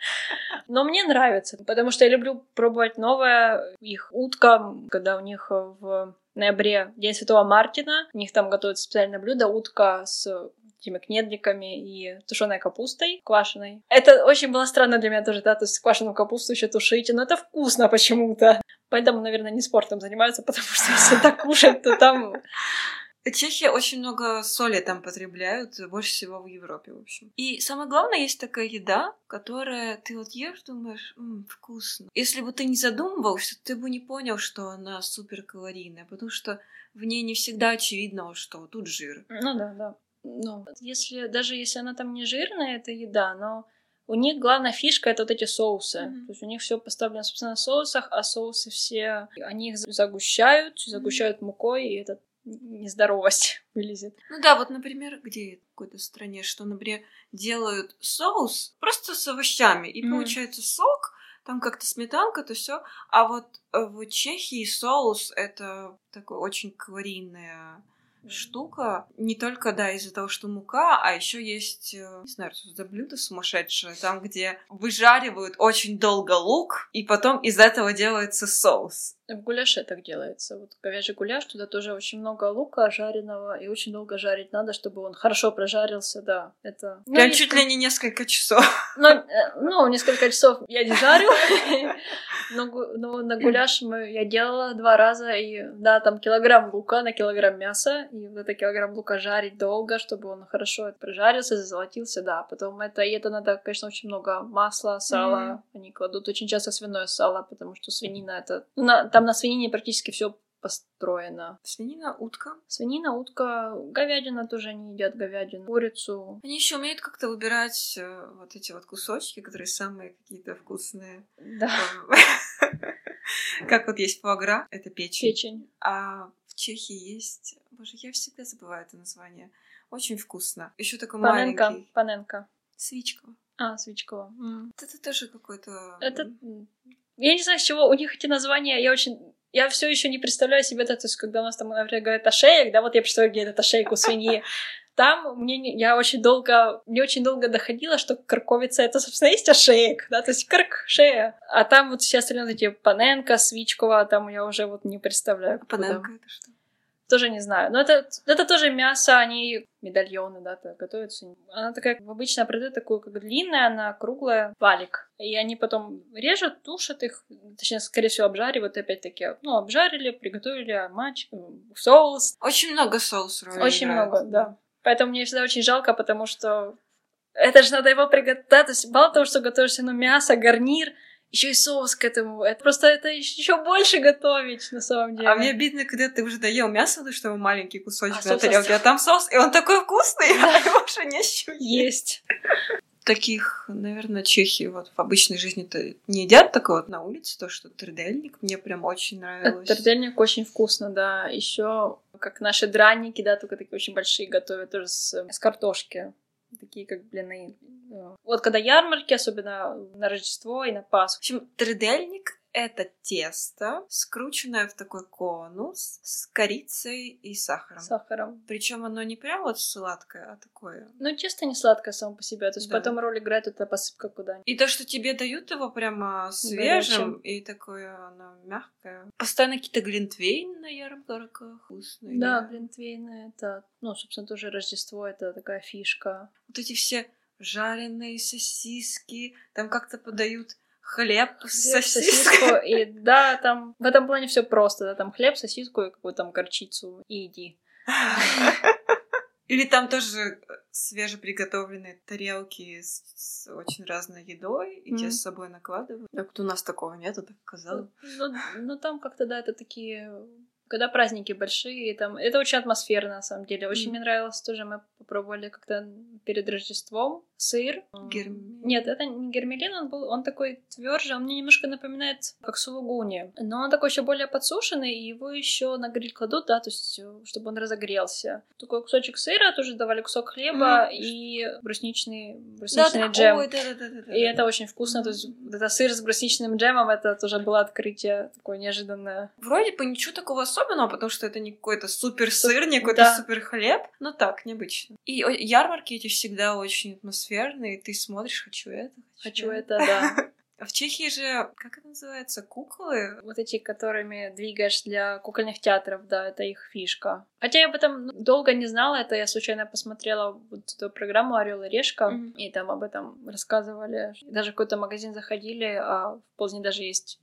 Но мне нравится, потому что я люблю пробовать новое. Их утка, когда у них в ноябре День Святого Мартина, у них там готовят специальное блюдо, утка с этими кнедриками и тушеной капустой квашеной. Это очень было странно для меня тоже, да, то есть квашеную капусту еще тушить, но это вкусно почему-то. Поэтому, наверное, не спортом занимаются, потому что если так кушать, то там... Чехия очень много соли там потребляют, больше всего в Европе, в общем. И самое главное, есть такая еда, которая ты вот ешь, думаешь, м вкусно. Если бы ты не задумывался, ты бы не понял, что она супер калорийная, потому что в ней не всегда очевидно, что тут жир. Ну да, да. Ну, если, даже если она там не жирная, это еда, но у них главная фишка это вот эти соусы. Mm-hmm. То есть у них все поставлено, собственно, на соусах, а соусы все, они их загущают, загущают mm-hmm. мукой, и это нездоровость вылезет. Ну да, вот, например, где в какой-то стране, что, например, делают соус просто с овощами, и mm-hmm. получается сок, там как-то сметанка, то все. А вот в Чехии соус это такое очень калорийное штука. Не только, да, из-за того, что мука, а еще есть, э, не знаю, что за блюдо сумасшедшее, там, где выжаривают очень долго лук, и потом из этого делается соус. В гуляше так делается. Вот говяжий гуляш, туда тоже очень много лука жареного, и очень долго жарить надо, чтобы он хорошо прожарился, да. Это... Ну, Прям чуть ли не несколько часов. Ну, э, ну, несколько часов я не жарю, но, но на гуляш мы, я делала два раза, и да, там килограмм лука на килограмм мяса, и вот это килограмм лука жарить долго, чтобы он хорошо прожарился, зазолотился, да. Потом это, и это надо, конечно, очень много масла, сала, mm-hmm. они кладут очень часто свиное сало, потому что свинина это... На, там на свинине практически все построено. Свинина, утка. Свинина, утка, говядина тоже они едят говядину, курицу. Они еще умеют как-то выбирать э, вот эти вот кусочки, которые самые какие-то вкусные. Да. Как вот есть фуагра, это печень. Печень. А в Чехии есть, боже, я всегда забываю это название. Очень вкусно. Еще такой паненка, маленький. Паненка. Свичкова. А, Свичкова. Это тоже какой-то... Это я не знаю, с чего у них эти названия. Я очень я все еще не представляю себе это, то есть, когда у нас там, например, говорят ошеек, да, вот я представляю, где это ошейку свиньи. Там мне я очень долго, мне очень долго доходило, что карковица это, собственно, есть ошеек, да, то есть карк, шея. А там вот сейчас остальные эти Паненко, Свичкова, там я уже вот не представляю. Паненко это что? Тоже не знаю. Но это, это тоже мясо, они медальоны, да, то готовятся. Она такая, обычно продают такую, как длинная, она круглая, валик. И они потом режут, тушат их, точнее, скорее всего, обжаривают опять-таки. Ну, обжарили, приготовили матч, соус. Очень много соуса. Очень играет. много, да. Поэтому мне всегда очень жалко, потому что это же надо его приготовить. Мало того, что готовишь ну, мясо, гарнир, еще и соус к этому. Это просто это еще больше готовить, на самом деле. А мне обидно, когда ты уже доел мясо, потому что маленький кусочек а на тарелке, а там соус, и он такой вкусный, а его уже не Есть. Таких, наверное, чехи вот в обычной жизни-то не едят такое вот на улице, то, что трдельник мне прям очень нравилось. Трдельник очень вкусно, да. Еще как наши драники, да, только такие очень большие готовят тоже с, с картошки такие как блины. Вот когда ярмарки, особенно на Рождество и на Пасху. В общем, тридельник это тесто, скрученное в такой конус с корицей и сахаром. Сахаром. Причем оно не прям вот сладкое, а такое. Ну, тесто не сладкое само по себе. То есть да. потом роль играет это посыпка куда-нибудь. И то, что тебе дают его прямо свежим, Горячим. и такое оно мягкое. Постоянно какие-то глинтвейн на ярмарках вкусные. Да, глинтвейны это, ну, собственно, тоже Рождество, это такая фишка. Вот эти все жареные сосиски, там как-то подают хлеб, хлеб сосиску. И да, там в этом плане все просто. Да, там хлеб, сосиску и какую-то там горчицу и иди. Или там тоже свежеприготовленные тарелки с, с очень разной едой, и mm-hmm. те с собой накладывают. Так у нас такого нету, так казалось. Ну, ну, ну там как-то, да, это такие когда праздники большие, там это очень атмосферно на самом деле. Очень mm. мне нравилось тоже. Мы попробовали как-то перед Рождеством сыр. Гермелин. Нет, это не гермелин, он был, он такой тверже, он мне немножко напоминает как сулугуни, но он такой еще более подсушенный, и его еще на гриль кладут, да, то есть э, чтобы он разогрелся. Такой кусочек сыра, тоже давали кусок хлеба mm. и брусничный, брусничный да, джем. Ой, да, да, да, да, и да. это очень вкусно, то есть это сыр с брусничным джемом, это тоже было открытие такое неожиданное. Вроде бы ничего такого особенного, потому что это не какой-то супер сыр, не какой-то да. супер хлеб, но так, необычно. И ярмарки эти всегда очень атмосферные, ты смотришь, хочу это, хочу, хочу это, да. А в Чехии же, как это называется, куклы? Вот эти, которыми двигаешь для кукольных театров, да, это их фишка. Хотя я об этом долго не знала, это я случайно посмотрела вот эту программу «Орел и решка», mm-hmm. и там об этом рассказывали. Даже в какой-то магазин заходили, а в Поздне даже есть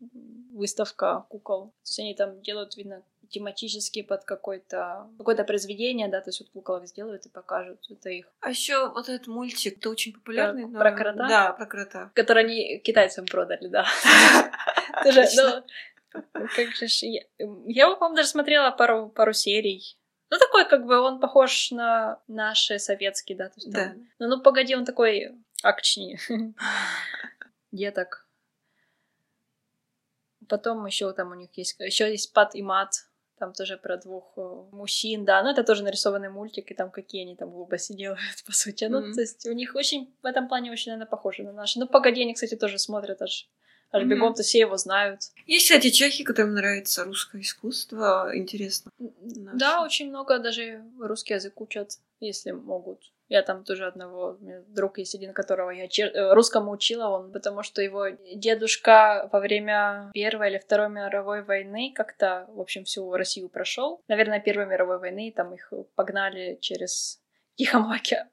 выставка кукол. То есть они там делают, видно, тематически под какое-то какое-то произведение, да, то есть вот кукол сделают и покажут, это их. А еще вот этот мультик, это очень популярный. Про, но... про крота? Да, про крота. Который они китайцам продали, да. Ну, как же я, я по-моему, даже смотрела пару, пару серий. Ну, такой, как бы, он похож на наши советские, да. То есть, да. Ну, ну, погоди, он такой акчни. Деток. Потом еще там у них есть, еще есть пат и мат. Там тоже про двух э, мужчин, да, но это тоже нарисованный мультик, и там какие они там глупости делают, по сути. Ну, mm-hmm. то есть у них очень, в этом плане очень, наверное, похоже на наши. Ну, погоди, они, кстати, тоже смотрят аж аж mm-hmm. бегом, то все его знают. Есть, кстати, чехи, которым нравится русское искусство, интересно. Наше. Да, очень много даже русский язык учат, если могут. Я там тоже одного, у меня друг есть один, которого я чер... Э, русскому учила, он, потому что его дедушка во время Первой или Второй мировой войны как-то, в общем, всю Россию прошел. Наверное, Первой мировой войны, там их погнали через Тихому океану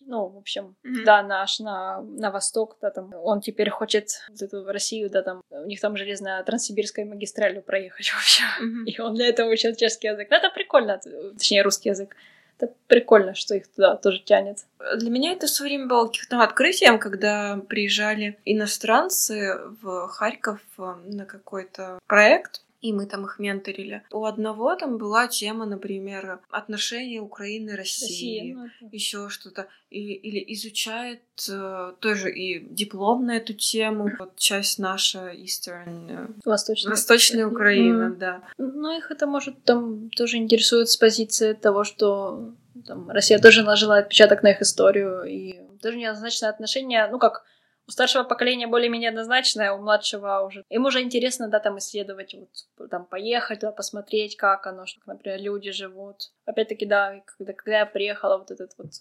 ну, в общем, mm-hmm. да, наш на, на восток, да, там, он теперь хочет вот эту Россию, да, там, у них там железная транссибирская магистраль проехать вообще, mm-hmm. и он для этого учил чешский язык. Ну, это прикольно, точнее, русский язык. Это прикольно, что их туда тоже тянет. Для меня это все время было каким-то открытием, когда приезжали иностранцы в Харьков э, на какой-то проект, и мы там их менторили. У одного там была тема, например, отношения Украины и России, Россия, ну, еще что-то, и, или изучает э, тоже и диплом на эту тему, вот часть наша Eastern, э, Восточная, Восточная Украина, mm. да. Ну, их это может там тоже интересует с позиции того, что там, Россия тоже наложила отпечаток на их историю, и тоже неоднозначное отношение, ну, как у старшего поколения более-менее однозначное, у младшего уже. Им уже интересно, да, там исследовать, вот, там, поехать, да, посмотреть, как оно, что, например, люди живут. Опять-таки, да, когда, когда я приехала, вот этот вот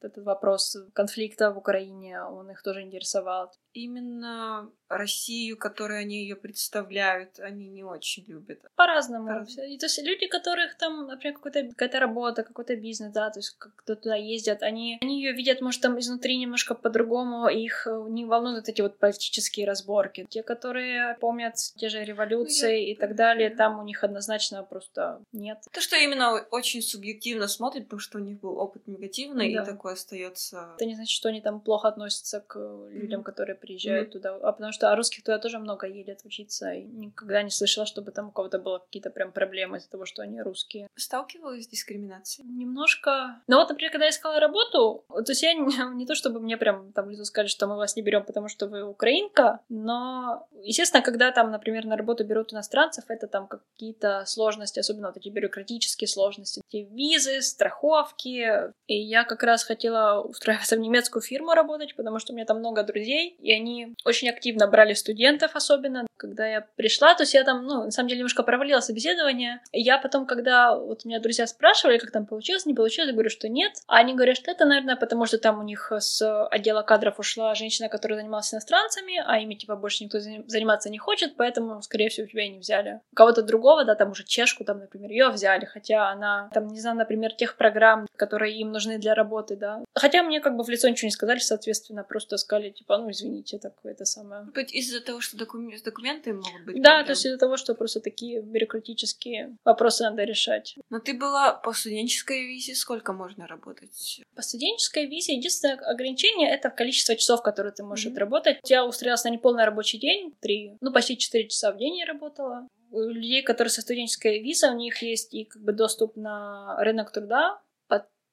этот вопрос конфликта в Украине, он их тоже интересовал. Именно Россию, которую они ее представляют, они не очень любят. По-разному. По то есть люди, которых там, например, какая-то какая работа, какой-то бизнес, да, то есть кто туда ездят, они, они ее видят, может, там изнутри немножко по-другому, их э, не волнуют эти вот политические разборки. Те, которые помнят те же революции ну, я... и так далее, там у них однозначно просто нет. То, что именно очень субъективно смотрят, потому что у них был опыт негативный, да. и такое остается. Это не значит, что они там плохо относятся к людям, mm-hmm. которые приезжают mm-hmm. туда, а потому что русских туда тоже много едет учиться, и никогда не слышала, чтобы там у кого-то было какие-то прям проблемы из-за того, что они русские. Сталкивалась с дискриминацией? Немножко. Но вот, например, когда я искала работу, то есть я не, не то, чтобы мне прям там лицо сказали, что мы вас не берем, потому что вы украинка, но, естественно, когда там, например, на работу берут иностранцев, это там какие-то сложности, особенно вот эти бюрократические сложности, эти визы, страховки, и я как раз хотела устраиваться в немецкую фирму работать, потому что у меня там много друзей, и они очень активно брали студентов особенно. Когда я пришла, то есть я там, ну, на самом деле, немножко провалила собеседование. И я потом, когда вот у меня друзья спрашивали, как там получилось, не получилось, я говорю, что нет. А они говорят, что это, наверное, потому что там у них с отдела кадров ушла женщина, которая занималась иностранцами, а ими, типа, больше никто заниматься не хочет, поэтому, скорее всего, тебя и не взяли. Кого-то другого, да, там уже чешку, там, например, ее взяли, хотя она, там, не знаю, например, тех программ, которые им нужны для работы, да. Хотя мне как бы в лицо ничего не сказали, соответственно, просто сказали, типа, ну, извините, так это самое. Быть из-за того, что докум... документы могут быть. Да, то есть из-за того, что просто такие бюрократические вопросы надо решать. Но ты была по студенческой визе, сколько можно работать? По студенческой визе единственное ограничение — это количество часов, которые ты можешь mm-hmm. отработать. Я устроилась на неполный рабочий день, три, ну, почти четыре часа в день я работала. Людей, которые со студенческой визой, у них есть и как бы доступ на рынок труда,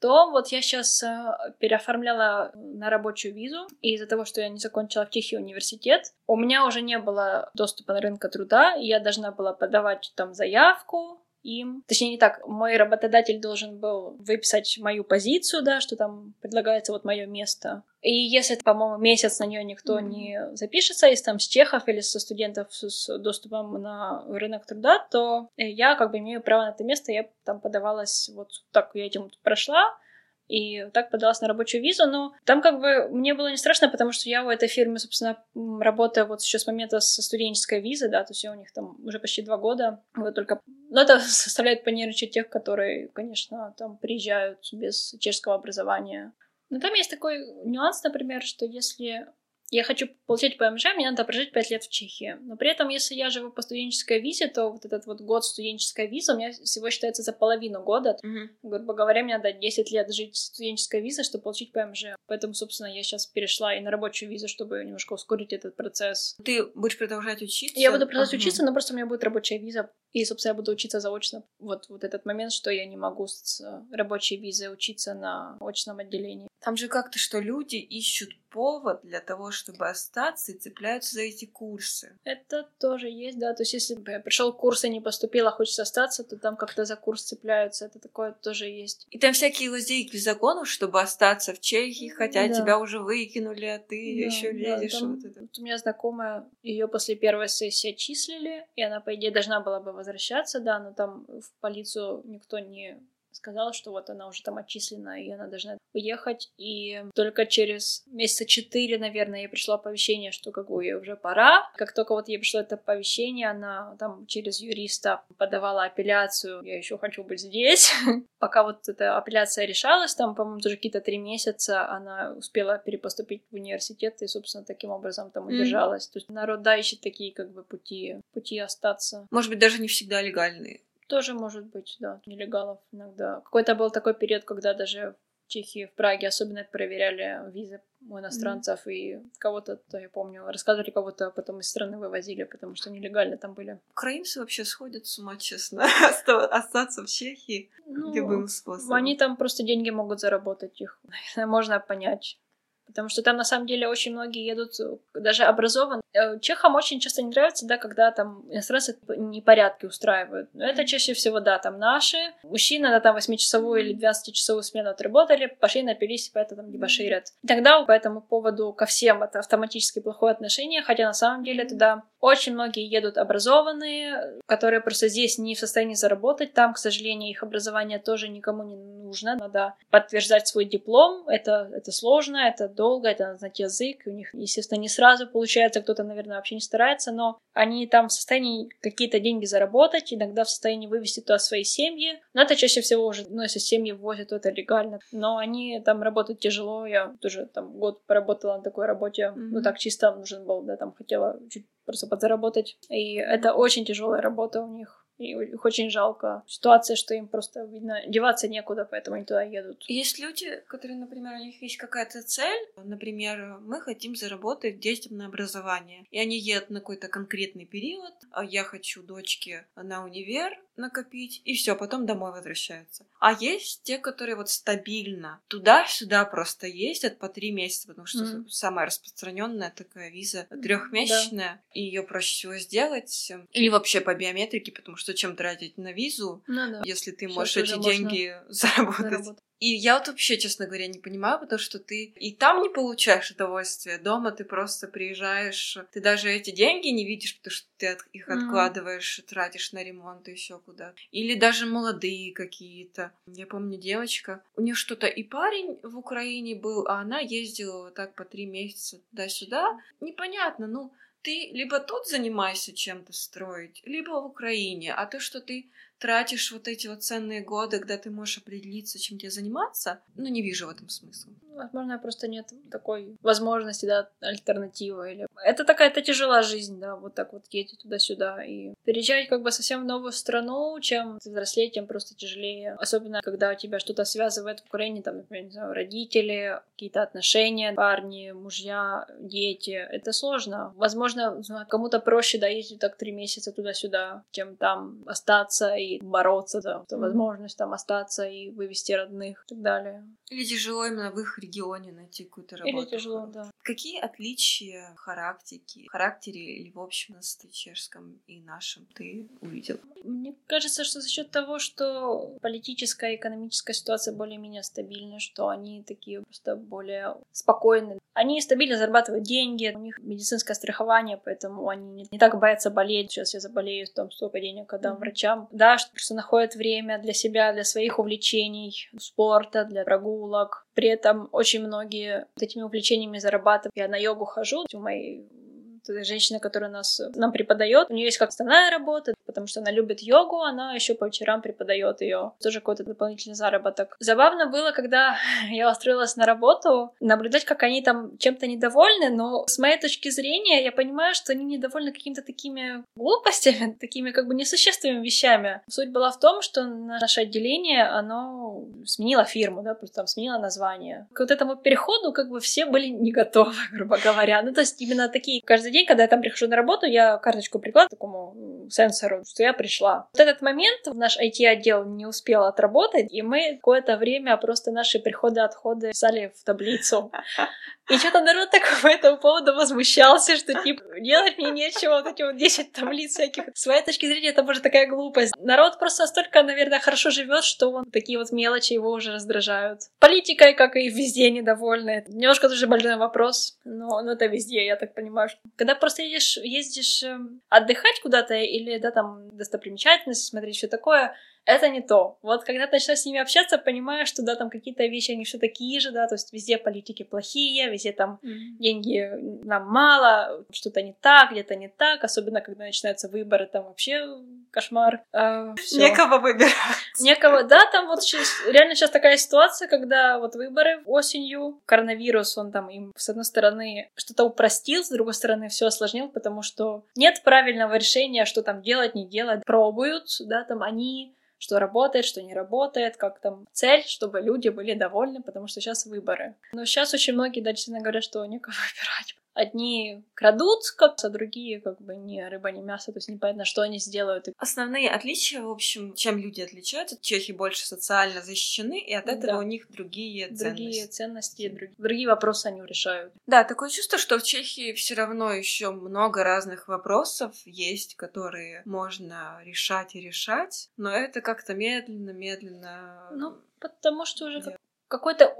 то вот я сейчас э, переоформляла на рабочую визу, и из-за того, что я не закончила в Тихий университет, у меня уже не было доступа на рынок труда, и я должна была подавать там заявку, им. Точнее, не так. Мой работодатель должен был выписать мою позицию, да, что там предлагается вот мое место. И если, по-моему, месяц на нее никто mm-hmm. не запишется, из там с чехов или со студентов с доступом на рынок труда, то я как бы имею право на это место. Я там подавалась вот так, я этим прошла, и так подалась на рабочую визу, но там как бы мне было не страшно, потому что я в этой фирме, собственно, работаю вот еще с момента со студенческой визы, да, то есть я у них там уже почти два года, вот только... Но это составляет понервничать тех, которые, конечно, там приезжают без чешского образования. Но там есть такой нюанс, например, что если я хочу получать ПМЖ, мне надо прожить 5 лет в Чехии. Но при этом, если я живу по студенческой визе, то вот этот вот год студенческой визы у меня всего считается за половину года. Mm-hmm. Грубо говоря, мне надо 10 лет жить студенческой визой, чтобы получить ПМЖ. Поэтому, собственно, я сейчас перешла и на рабочую визу, чтобы немножко ускорить этот процесс. Ты будешь продолжать учиться? Я буду продолжать ага. учиться, но просто у меня будет рабочая виза. И, собственно, я буду учиться заочно. Вот, вот этот момент, что я не могу с рабочей визой учиться на очном отделении. Там же как-то, что люди ищут повод для того, чтобы остаться и цепляются за эти курсы. Это тоже есть, да. То есть, если бы пришел курс и не поступил, а хочется остаться, то там как-то за курс цепляются. Это такое тоже есть. И там всякие лазейки законов, чтобы остаться в Чехии, хотя да. тебя уже выкинули, а ты да, еще лезешь. Да, там, вот это. Вот у меня знакомая, ее после первой сессии отчислили, и она, по идее, должна была бы возвращаться, да, но там в полицию никто не сказала, что вот она уже там отчислена, и она должна уехать. И только через месяца четыре, наверное, ей пришло оповещение, что как бы ей уже пора. Как только вот ей пришло это оповещение, она там через юриста подавала апелляцию. Я еще хочу быть здесь. Пока вот эта апелляция решалась, там, по-моему, тоже какие-то три месяца она успела перепоступить в университет и, собственно, таким образом там удержалась. Mm. То есть народ, да, ищет такие как бы пути, пути остаться. Может быть, даже не всегда легальные. Тоже может быть, да, нелегалов иногда. Какой-то был такой период, когда даже в Чехии, в Праге особенно проверяли визы у иностранцев, mm-hmm. и кого-то, то я помню, рассказывали, кого-то потом из страны вывозили, потому что нелегально там были. Украинцы вообще сходят с ума, честно, остаться в Чехии ну, любым способом. Они там просто деньги могут заработать, их можно понять. Потому что там на самом деле очень многие едут, даже образованные. Э, чехам очень часто не нравится, да, когда там иностранцы непорядки устраивают. Но это чаще всего, да, там наши. Мужчины, да, там 8-часовую или 12-часовую смену отработали, пошли напились, и поэтому там дебоширят. И тогда по этому поводу ко всем это автоматически плохое отношение, хотя на самом деле туда очень многие едут образованные, которые просто здесь не в состоянии заработать. Там, к сожалению, их образование тоже никому не нужно. Надо подтверждать свой диплом. Это, это сложно, это долго, это надо знать язык. У них, естественно, не сразу получается. Кто-то, наверное, вообще не старается, но они там в состоянии какие-то деньги заработать, иногда в состоянии вывести туда свои семьи. Но это чаще всего уже, ну, если семьи ввозят, то это легально. Но они там работают тяжело. Я тоже там год поработала на такой работе. Mm-hmm. Ну, так чисто нужен был, да, там хотела чуть просто подзаработать. И это очень тяжелая работа у них. И их очень жалко. Ситуация, что им просто, видно, деваться некуда, поэтому они туда едут. Есть люди, которые, например, у них есть какая-то цель. Например, мы хотим заработать детям на образование. И они едут на какой-то конкретный период. А я хочу дочке на универ, накопить, и все, потом домой возвращаются. А есть те, которые вот стабильно туда-сюда просто ездят по три месяца, потому что mm-hmm. самая распространенная такая виза трехмесячная, да. и ее проще всего сделать. Или вообще по биометрике, потому что чем тратить на визу, ну, да. если ты Сейчас можешь эти деньги заработать. заработать. И я вот вообще, честно говоря, не понимаю, потому что ты и там не получаешь удовольствие, дома ты просто приезжаешь, ты даже эти деньги не видишь, потому что ты их mm-hmm. откладываешь, тратишь на ремонт и еще куда. Или даже молодые какие-то. Я помню девочка, у нее что-то и парень в Украине был, а она ездила вот так по три месяца туда-сюда. Непонятно, ну ты либо тут занимаешься чем-то строить, либо в Украине, а то, что ты тратишь вот эти вот ценные годы, когда ты можешь определиться, чем тебе заниматься, ну, не вижу в этом смысла. Возможно, просто нет такой возможности, да, альтернативы. Или... Это такая то тяжелая жизнь, да, вот так вот ездить туда-сюда. И переезжать как бы совсем в новую страну, чем взрослее, тем просто тяжелее. Особенно, когда у тебя что-то связывает в Украине, там, например, не знаю, родители, какие-то отношения, парни, мужья, дети. Это сложно. Возможно, кому-то проще, да, ездить так три месяца туда-сюда, чем там остаться и бороться за, за возможность там остаться и вывести родных и так далее. Или тяжело именно в их регионе найти какую-то работу. Или тяжело, да. Какие отличия характерики, характере или в общем на чешском и нашем ты увидела? Мне кажется, что за счет того, что политическая и экономическая ситуация более-менее стабильна, что они такие просто более спокойны. Они стабильно зарабатывают деньги, у них медицинское страхование, поэтому они не, не так боятся болеть. Сейчас я заболею, там столько денег отдам mm-hmm. врачам. Да, что просто находят время для себя, для своих увлечений, спорта, для прогулок. При этом очень многие этими увлечениями зарабатывают. Я на йогу хожу, у моей женщина, которая нас, нам преподает, у нее есть как основная работа, потому что она любит йогу, она еще по вечерам преподает ее. Тоже какой-то дополнительный заработок. Забавно было, когда я устроилась на работу, наблюдать, как они там чем-то недовольны, но с моей точки зрения я понимаю, что они недовольны какими-то такими глупостями, такими как бы несущественными вещами. Суть была в том, что наше отделение, оно сменило фирму, да, просто там сменило название. К вот этому переходу как бы все были не готовы, грубо говоря. Ну, то есть именно такие каждый день, когда я там прихожу на работу, я карточку прикладываю к такому сенсору, что я пришла. Вот этот момент наш IT-отдел не успел отработать, и мы какое-то время просто наши приходы-отходы писали в таблицу. И что-то народ так по этому поводу возмущался, что типа делать мне нечего, вот эти вот 10 таблиц всяких. С моей точки зрения, это может такая глупость. Народ просто настолько, наверное, хорошо живет, что он такие вот мелочи его уже раздражают. Политикой, как и везде, недовольны. Немножко тоже больной вопрос, но, но это везде, я так понимаю. Когда просто едешь, ездишь эм, отдыхать куда-то или, да, там, достопримечательности смотреть, все такое, это не то. Вот когда ты начинаешь с ними общаться, понимаешь, что да, там какие-то вещи, они все такие же, да, то есть везде политики плохие, везде там mm-hmm. деньги нам мало, что-то не так, где-то не так, особенно когда начинаются выборы, там вообще кошмар. А, Некого выбирать. Некого, да, там вот сейчас, реально сейчас такая ситуация, когда вот выборы осенью, коронавирус, он там им, с одной стороны, что-то упростил, с другой стороны, все осложнил, потому что нет правильного решения, что там делать, не делать. Пробуют, да, там они что работает, что не работает, как там цель, чтобы люди были довольны, потому что сейчас выборы. Но сейчас очень многие даже говорят, что некого выбирать. Одни крадут, как а другие как бы не рыба, не мясо, то есть непонятно, что они сделают. Основные отличия, в общем, чем люди отличаются, чехи больше социально защищены, и от этого да. у них другие ценности. Другие ценности, другие, другие вопросы они решают. Да, такое чувство, что в Чехии все равно еще много разных вопросов есть, которые можно решать и решать, но это как-то медленно-медленно. Ну, потому что уже как какой-то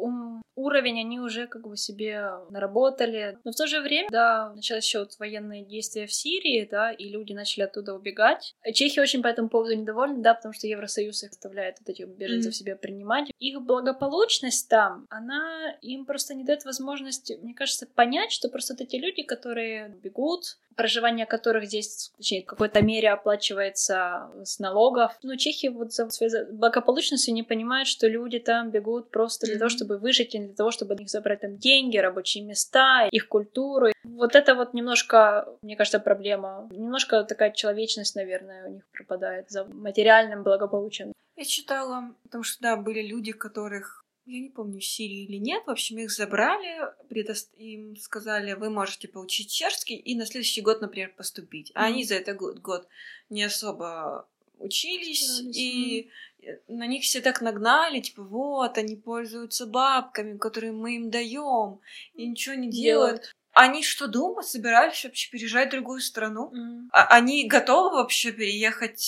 уровень они уже как бы себе наработали. Но в то же время, да, началось еще вот военные действия в Сирии, да, и люди начали оттуда убегать. Чехия очень по этому поводу недовольна, да, потому что Евросоюз их заставляет вот этих беженцев mm-hmm. себе принимать. Их благополучность там, она им просто не дает возможности, мне кажется, понять, что просто вот эти люди, которые бегут, проживание которых здесь, точнее, в какой-то мере оплачивается с налогов. Но чехи вот за своей благополучностью не понимают, что люди там бегут просто для mm-hmm. того, чтобы выжить, и для того, чтобы от них забрать там деньги, рабочие места, их культуру. Вот это вот немножко, мне кажется, проблема. Немножко такая человечность, наверное, у них пропадает за материальным благополучием. Я читала, потому что, да, были люди, которых я не помню, в Сирии или нет. В общем, их забрали, предо... им сказали, вы можете получить чешский и на следующий год, например, поступить. А mm-hmm. они за этот год, год не особо учились, Учились, и mm. на них все так нагнали, типа, вот, они пользуются бабками, которые мы им даем, и ничего не делают. делают. Они что, дома собирались вообще переезжать в другую страну? Mm. А они готовы вообще переехать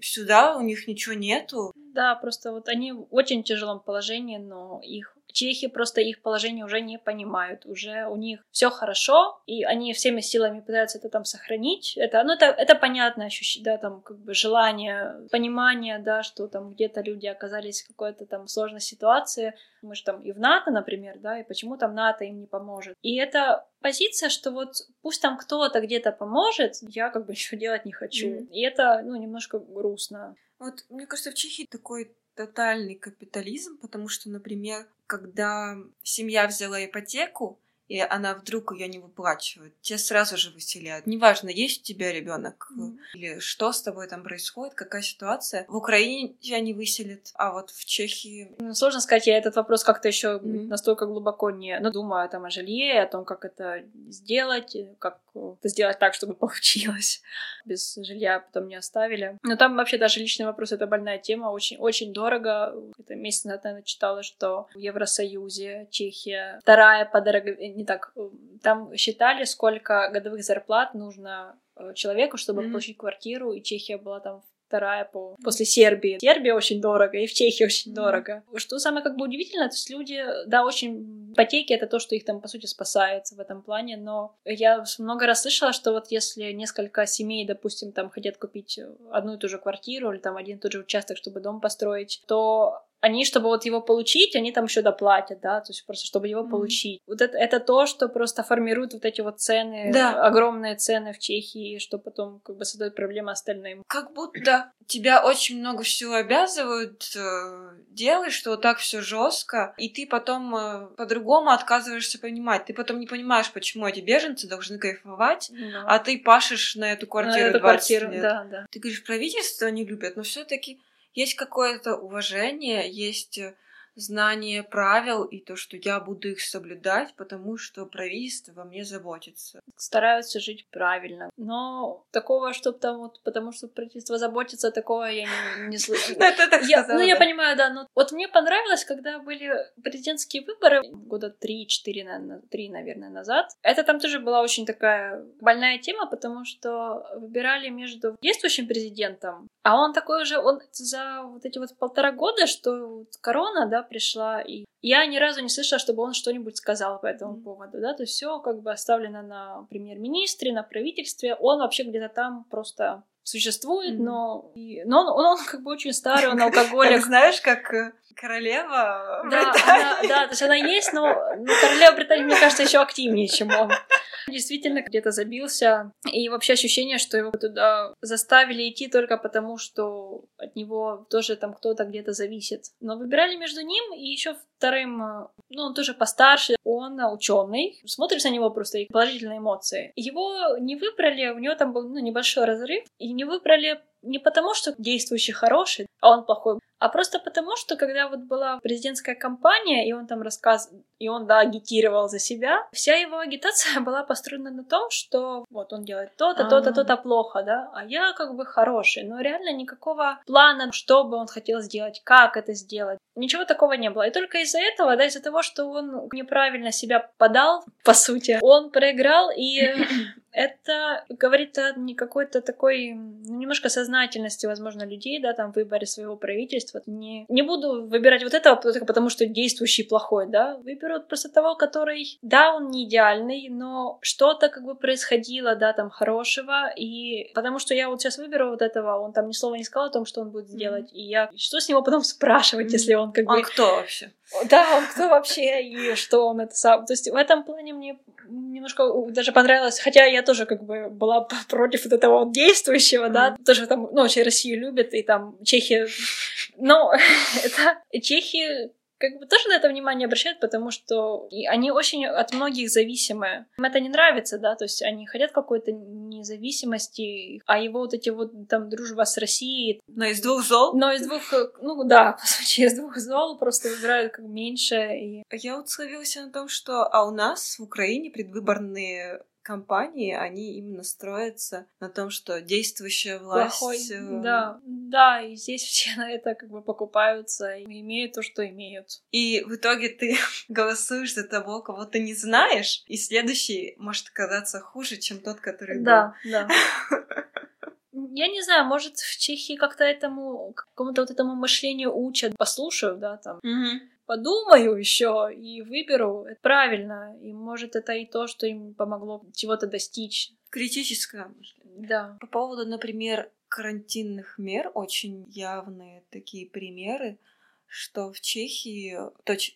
сюда? У них ничего нету? Да, просто вот они в очень тяжелом положении, но их Чехи просто их положение уже не понимают, уже у них все хорошо, и они всеми силами пытаются это там сохранить. Это, ну, это, это понятное ощущение, да, там, как бы желание, понимание, да, что там где-то люди оказались в какой-то там сложной ситуации. Мы же там и в НАТО, например, да, и почему там НАТО им не поможет. И это позиция, что вот пусть там кто-то где-то поможет, я как бы ничего делать не хочу. Mm-hmm. И это, ну, немножко грустно. Вот, мне кажется, в Чехии такой тотальный капитализм, потому что, например, когда семья взяла ипотеку, и она вдруг ее не выплачивает, тебя сразу же выселяют. Неважно, есть у тебя ребенок mm-hmm. или что с тобой там происходит, какая ситуация. В Украине тебя не выселят, а вот в Чехии... Ну, сложно сказать, я этот вопрос как-то еще mm-hmm. настолько глубоко не... Ну, думаю там о жилье, о том, как это сделать, как это сделать так, чтобы получилось. Без жилья потом не оставили. Но там вообще даже личный вопрос — это больная тема, очень-очень дорого. Это месяц назад, наверное, читала, что в Евросоюзе Чехия вторая по дороговизне не так. Э, там считали, сколько годовых зарплат нужно э, человеку, чтобы mm-hmm. получить квартиру, и Чехия была там вторая по... после Сербии. Сербия очень дорого, и в Чехии очень mm-hmm. дорого. Что самое как бы удивительно, то есть люди, да, очень... Ипотеки — это то, что их там, по сути, спасает в этом плане, но я много раз слышала, что вот если несколько семей, допустим, там хотят купить одну и ту же квартиру или там один и тот же участок, чтобы дом построить, то они, чтобы вот его получить, они там еще доплатят, да, то есть просто чтобы его mm-hmm. получить. Вот это, это то, что просто формирует вот эти вот цены, да. огромные цены в Чехии, что потом как бы создает проблемы остальным. Как будто тебя очень много всего обязывают э, делать, что вот так все жестко, и ты потом э, по-другому отказываешься понимать. Ты потом не понимаешь, почему эти беженцы должны кайфовать, mm-hmm. а ты пашешь на эту квартиру на эту 20 квартиру, лет. Да, да. Ты говоришь, правительство не любят, но все-таки есть какое-то уважение, есть э, знание правил и то, что я буду их соблюдать, потому что правительство во мне заботится. Стараются жить правильно. Но такого, чтобы там вот, потому что правительство заботится, такого я не, не слышала. Ну, я понимаю, да. Но вот мне понравилось, когда были президентские выборы года 3-4, наверное, 3, наверное, назад. Это там тоже была очень такая больная тема, потому что выбирали между действующим президентом, а он такой уже, он за вот эти вот полтора года, что корона, да, пришла, и я ни разу не слышала, чтобы он что-нибудь сказал по этому поводу, да, то есть все как бы оставлено на премьер-министре, на правительстве, он вообще где-то там просто существует, но, и, но он, он, он как бы очень старый, он алкоголик. Знаешь, как э, королева да, она, да, то есть она есть, но, но королева Британии, мне кажется, еще активнее, чем он. Действительно, где-то забился. И вообще ощущение, что его туда заставили идти только потому, что от него тоже там кто-то где-то зависит. Но выбирали между ним и еще вторым, э, ну, он тоже постарше, он ученый. Смотришь на него просто и положительные эмоции. Его не выбрали, у него там был ну, небольшой разрыв, и не выбрали не потому, что действующий хороший, а он плохой, а просто потому, что когда вот была президентская кампания, и он там рассказывал, и он, да, агитировал за себя, вся его агитация была построена на том, что вот он делает то-то, то-то, а. то-то плохо, да, а я как бы хороший, но реально никакого плана, что бы он хотел сделать, как это сделать, ничего такого не было. И только из-за этого, да, из-за того, что он неправильно себя подал, по сути, он проиграл, и это говорит о не какой-то такой, ну, немножко сознательности, возможно, людей, да, там, в выборе своего правительства. Не, не буду выбирать вот этого только потому, что действующий плохой, да, выберут просто того, который, да, он не идеальный, но что-то как бы происходило, да, там, хорошего, и потому что я вот сейчас выберу вот этого, он там ни слова не сказал о том, что он будет сделать, mm-hmm. и я, что с него потом спрашивать, mm-hmm. если он как он бы... Он кто вообще? Да, он кто вообще, и что он это сам... То есть в этом плане мне немножко даже понравилось, хотя я тоже как бы была против вот этого действующего, mm-hmm. да, тоже там, ну, очень Россию любят, и там Чехия, но это Чехия как бы тоже на это внимание обращают, потому что они очень от многих зависимы. Им это не нравится, да, то есть они хотят какой-то независимости, а его вот эти вот там дружба с Россией... Но из двух зол? Но из двух, ну да, по сути, из двух зол просто выбирают как меньше. И... Я вот словилась на том, что а у нас в Украине предвыборные компании, они именно строятся на том, что действующая власть... Плохой, э, да, да, и здесь все на это как бы покупаются и имеют то, что имеют. И в итоге ты голосуешь за того, кого ты не знаешь, и следующий может оказаться хуже, чем тот, который да, был. Да, да. Я не знаю, может, в Чехии как-то этому, какому-то вот этому мышлению учат, послушаю, да, там. Угу подумаю еще и выберу. Это правильно. И может это и то, что им помогло чего-то достичь. Критическое мышление. Да. По поводу, например, карантинных мер, очень явные такие примеры что в Чехии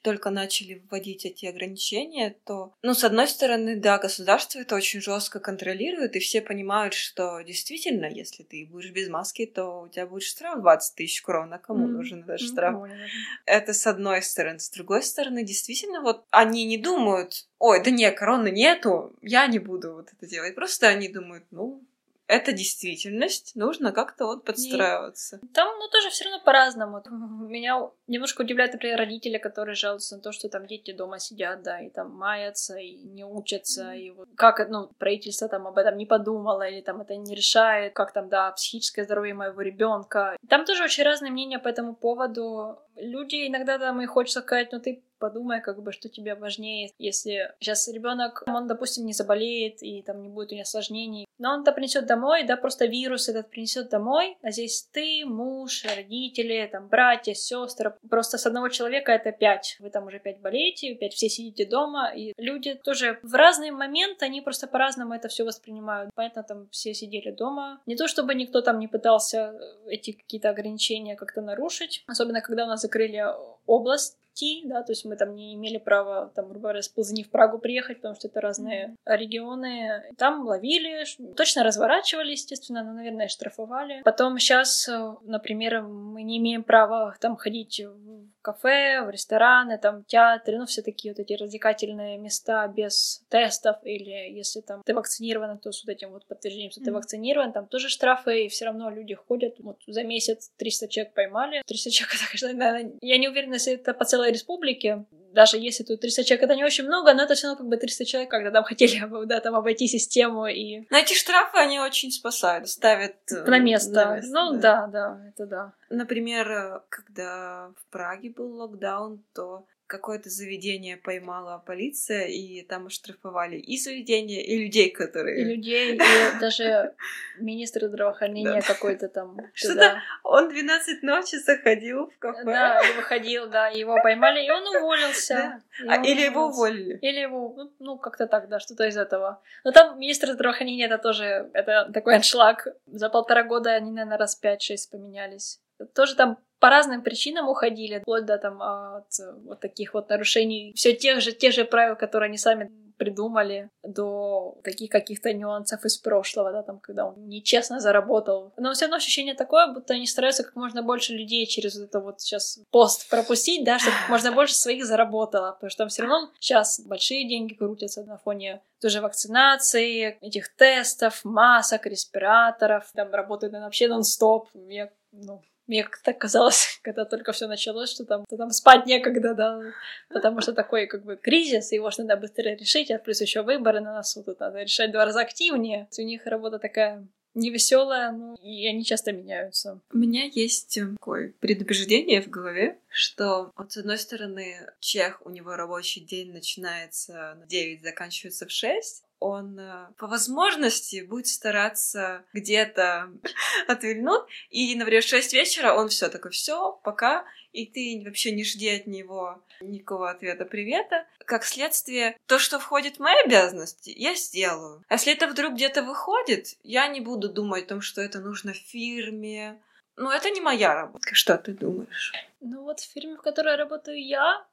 только начали вводить эти ограничения, то, ну, с одной стороны, да, государство это очень жестко контролирует, и все понимают, что действительно, если ты будешь без маски, то у тебя будет штраф 20 тысяч крон, а кому mm. нужен этот штраф? Mm. Это с одной стороны. С другой стороны, действительно, вот они не думают, ой, да не, короны нету, я не буду вот это делать. Просто они думают, ну, это действительность, нужно как-то вот подстраиваться. И там, ну, тоже все равно по-разному. Меня немножко удивляют, например, родители, которые жалуются на то, что там дети дома сидят, да, и там маятся, и не учатся, и вот как, ну, правительство там об этом не подумало, или там это не решает, как там, да, психическое здоровье моего ребенка. Там тоже очень разные мнения по этому поводу. Люди иногда там и хочется сказать, ну, ты подумай, как бы, что тебе важнее. Если сейчас ребенок, он, допустим, не заболеет и там не будет у него осложнений, но он это принесет домой, да, просто вирус этот принесет домой, а здесь ты, муж, родители, там, братья, сестры, просто с одного человека это пять. Вы там уже пять болеете, пять все сидите дома, и люди тоже в разные моменты, они просто по-разному это все воспринимают. Понятно, там все сидели дома. Не то, чтобы никто там не пытался эти какие-то ограничения как-то нарушить, особенно когда у нас закрыли область, идти, да, то есть мы там не имели права, там, грубо говоря, с Ползани в Прагу приехать, потому что это разные регионы. Там ловили, точно разворачивали, естественно, но, наверное, штрафовали. Потом сейчас, э, например, мы не имеем права там ходить в кафе, в рестораны, там, театры, ну, все такие вот эти развлекательные места без тестов, или если там ты вакцинирован, то с вот этим вот подтверждением, что mm-hmm. ты вакцинирован, там тоже штрафы, и все равно люди ходят. Вот за месяц 300 человек поймали. 300 человек, это, конечно, наверное, я не уверена, если это по целой республике, даже если тут 300 человек, это не очень много, но это все равно как бы 300 человек, когда там хотели да, там обойти систему и... Но эти штрафы, они очень спасают, ставят... Э, на место. На место ну да. да, да, это да. Например, когда в Праге был локдаун, то какое-то заведение поймала полиция, и там оштрафовали и заведение, и людей, которые... И людей, и даже министр здравоохранения какой-то там. Что-то он 12 ночи заходил в кафе. Да, выходил, да, его поймали, и он уволился. А, или его уволили. Или его, ну, ну, как-то так, да, что-то из этого. Но там министр здравоохранения, это тоже, это такой аншлаг. За полтора года они, наверное, раз 5-6 поменялись. Тоже там по разным причинам уходили, вплоть до там от вот таких вот нарушений, все тех же, тех же правил, которые они сами придумали, до таких каких-то нюансов из прошлого, да, там, когда он нечестно заработал. Но все равно ощущение такое, будто они стараются как можно больше людей через это вот сейчас пост пропустить, да, чтобы как можно больше своих заработало, потому что там все равно сейчас большие деньги крутятся на фоне тоже вакцинации, этих тестов, масок, респираторов, там работают вообще нон-стоп. Я, ну, мне как-то казалось, когда только все началось, что там, то там спать некогда, да, потому что такой как бы кризис, его же надо быстро решить, а плюс еще выборы на носу, тут надо решать два раза активнее. У них работа такая невеселая, ну, и они часто меняются. У меня есть э, такое предубеждение в голове, что, вот, с одной стороны, чех, у него рабочий день начинается в 9, заканчивается в 6, он э, по возможности будет стараться где-то отвильнуть, и, например, в 6 вечера он все такой, все, пока, и ты вообще не жди от него никакого ответа привета. Как следствие, то, что входит в мои обязанности, я сделаю. А если это вдруг где-то выходит, я не буду думать о том, что это нужно фирме. Ну, это не моя работа. Что ты думаешь? Ну вот в фирме, в которой работаю я,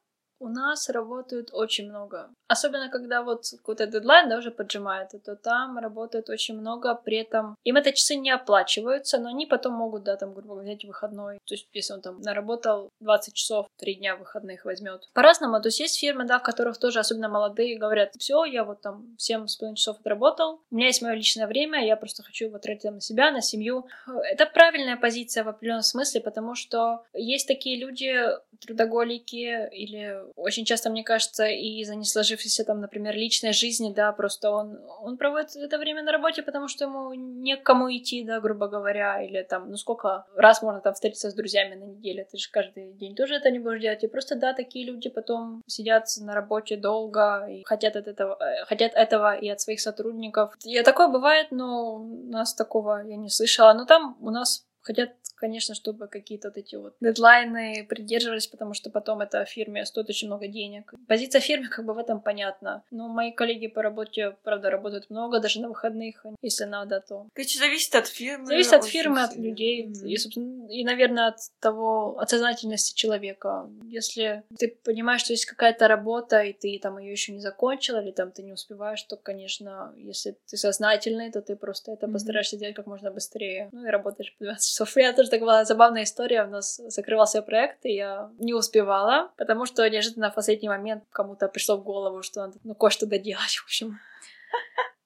у нас работают очень много. Особенно, когда вот какой-то дедлайн да, уже поджимает, то там работают очень много, при этом им это часы не оплачиваются, но они потом могут, да, там, грубо говоря, взять выходной. То есть, если он там наработал 20 часов, 3 дня выходных возьмет. По-разному. То есть, есть фирмы, да, в которых тоже, особенно молодые, говорят, все, я вот там 7,5 часов отработал, у меня есть мое личное время, я просто хочу его тратить на себя, на семью. Это правильная позиция в определенном смысле, потому что есть такие люди, трудоголики или очень часто, мне кажется, и из-за не сложившейся там, например, личной жизни, да, просто он, он проводит это время на работе, потому что ему не к кому идти, да, грубо говоря, или там, ну сколько раз можно там встретиться с друзьями на неделе, ты же каждый день тоже это не будешь делать, и просто, да, такие люди потом сидят на работе долго и хотят от этого, э, хотят этого и от своих сотрудников. И такое бывает, но у нас такого я не слышала, но там у нас хотят конечно, чтобы какие-то вот эти вот дедлайны придерживались, потому что потом это фирме стоит очень много денег. Позиция фирмы как бы в этом понятна. Но мои коллеги по работе, правда, работают много, даже на выходных, если надо, то... Короче, зависит от фирмы. Зависит от фирмы, от людей, mm-hmm. и, собственно, и, наверное, от того, от сознательности человека. Если ты понимаешь, что есть какая-то работа, и ты там ее еще не закончила, или там ты не успеваешь, то, конечно, если ты сознательный, то ты просто это mm-hmm. постараешься делать как можно быстрее. Ну и работаешь по 12 Я тоже так была забавная история. У нас закрывался проект, и я не успевала, потому что неожиданно в последний момент кому-то пришло в голову, что надо ну, кое-что доделать, в общем.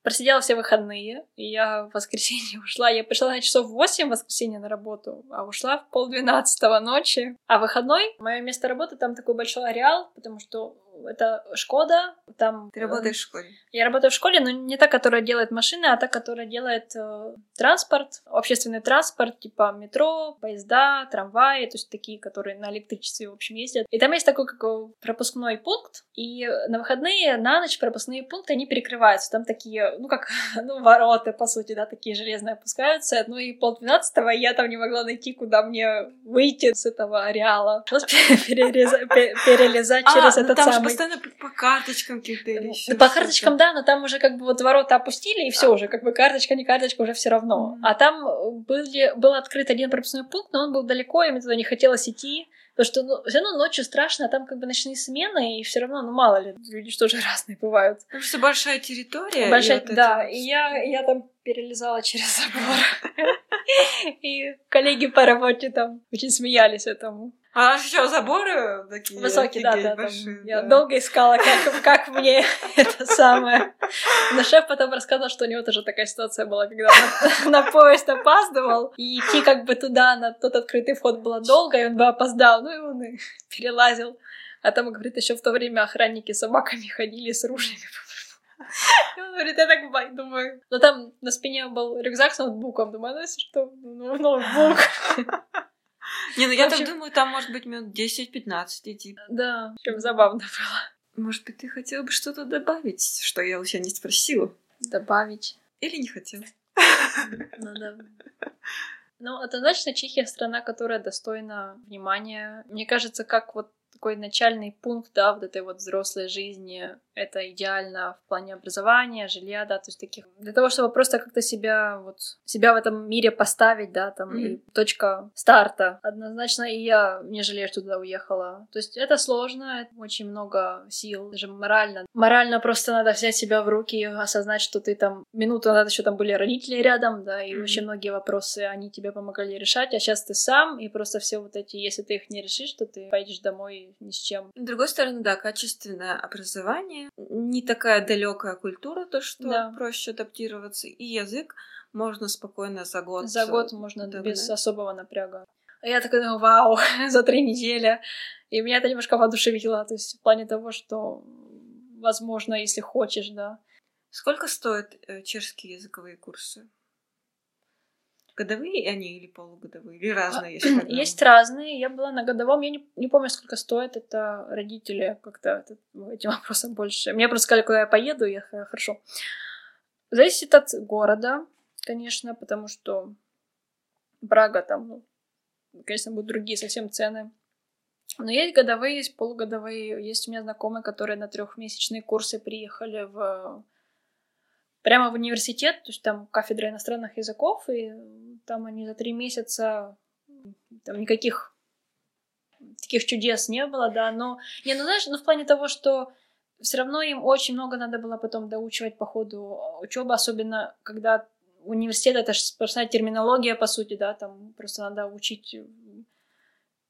Просидела все выходные, и я в воскресенье ушла. Я пришла на часов 8 в воскресенье на работу, а ушла в полдвенадцатого ночи. А выходной, мое место работы, там такой большой ареал, потому что это Шкода, там... Ты работаешь в школе? Я работаю в школе, но не та, которая делает машины, а та, которая делает э, транспорт, общественный транспорт, типа метро, поезда, трамваи, то есть такие, которые на электричестве, в общем, ездят. И там есть такой как пропускной пункт, и на выходные, на ночь пропускные пункты, они перекрываются. Там такие, ну, как, ну, ворота, по сути, да, такие железные опускаются. Ну, и полдвенадцатого я там не могла найти, куда мне выйти с этого ареала. Просто перелезать а, через ну этот самый постоянно по карточкам каких-то или еще. по карточкам, да, но там уже как бы вот ворота опустили, и все уже, как бы карточка, не карточка, уже все равно. А там были, был открыт один пропускной пункт, но он был далеко, и мне туда не хотелось идти. Потому что ну, все равно ночью страшно, а там как бы ночные смены, и все равно, ну мало ли, люди что же разные бывают. Потому что большая территория. Большая, и вот да. Это... И я, я там перелезала через забор. И коллеги по работе там очень смеялись этому. А что, заборы такие? Высокие, да, да. Большие, там, Я долго искала, как, как мне это самое. Но шеф потом рассказал, что у него тоже такая ситуация была, когда он на, поезд опаздывал, и идти как бы туда, на тот открытый вход было долго, и он бы опоздал. Ну и он и перелазил. А там, говорит, еще в то время охранники с собаками ходили с ружьями. Он говорит, я так думаю. Но там на спине был рюкзак с ноутбуком. Думаю, ну если что, ну, ноутбук. Не, ну я так думаю, там может быть минут 10-15 идти. Да, прям забавно было. Может быть, ты хотела бы что-то добавить, что я у тебя не спросила? Добавить. Или не хотела? Ну да. Ну, однозначно Чехия страна, которая достойна внимания. Мне кажется, как вот такой начальный пункт, да, вот этой вот взрослой жизни. Это идеально в плане образования, жилья, да, то есть таких... Для того, чтобы просто как-то себя вот... себя в этом мире поставить, да, там, mm-hmm. и точка старта. Однозначно и я не жалею, что туда уехала. То есть это сложно, это очень много сил, даже морально. Морально просто надо взять себя в руки и осознать, что ты там... Минуту назад еще там были родители рядом, да, и mm-hmm. очень многие вопросы они тебе помогали решать, а сейчас ты сам, и просто все вот эти... Если ты их не решишь, то ты поедешь домой ни с чем. С другой стороны, да, качественное образование, не такая далекая культура, то что да. проще адаптироваться, и язык можно спокойно за год. За год можно догнать. без особого напряга. А я такая думаю, вау, за три недели. И меня это немножко воодушевило, то есть в плане того, что возможно, если хочешь, да. Сколько стоят э, чешские языковые курсы? Годовые они или полугодовые? Или разные есть? Есть разные. Я была на годовом. Я не, не помню, сколько стоит. Это родители как-то этим вопросом больше. Мне просто сказали, куда я поеду. Я хорошо. Зависит от города, конечно, потому что Брага там, ну, конечно, будут другие совсем цены. Но есть годовые, есть полугодовые. Есть у меня знакомые, которые на трехмесячные курсы приехали в прямо в университет, то есть там кафедра иностранных языков, и там они за три месяца, там никаких таких чудес не было, да, но, не, ну знаешь, ну в плане того, что все равно им очень много надо было потом доучивать по ходу учебы, особенно когда университет это же сплошная терминология, по сути, да, там просто надо учить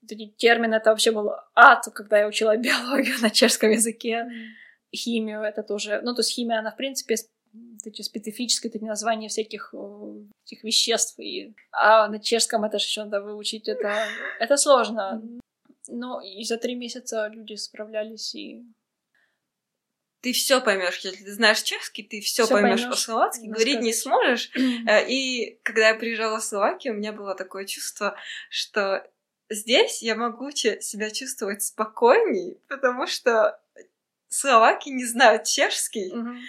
эти термины, это вообще был ад, когда я учила биологию на чешском языке, химию, это тоже, ну, то есть химия, она, в принципе, эти специфические эти названия всяких этих веществ. И... А на чешском это же еще надо выучить. Это, это сложно. Но и за три месяца люди справлялись и ты все поймешь, если ты знаешь чешский, ты все поймешь по-словацки, говорить не сможешь. Э, и когда я приезжала в Словакию, у меня было такое чувство, что здесь я могу себя чувствовать спокойней, потому что словаки не знают чешский, mm-hmm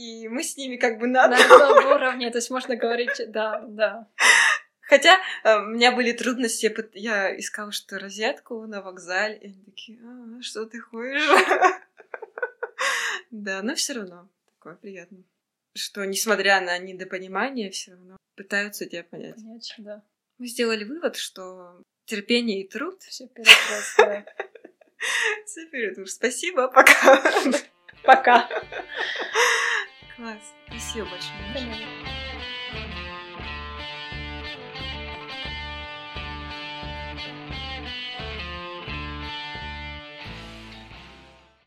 и мы с ними как бы на одном... На одном уровне, то есть можно говорить, да, да. Хотя э, у меня были трудности, я искала что розетку на вокзале, и они такие, а, что ты ходишь? Да, но все равно такое приятно. Что, несмотря на недопонимание, все равно пытаются тебя понять. Понять, да. Мы сделали вывод, что терпение и труд... Все перед Все перед Спасибо, пока. Пока. Класс. Спасибо большое.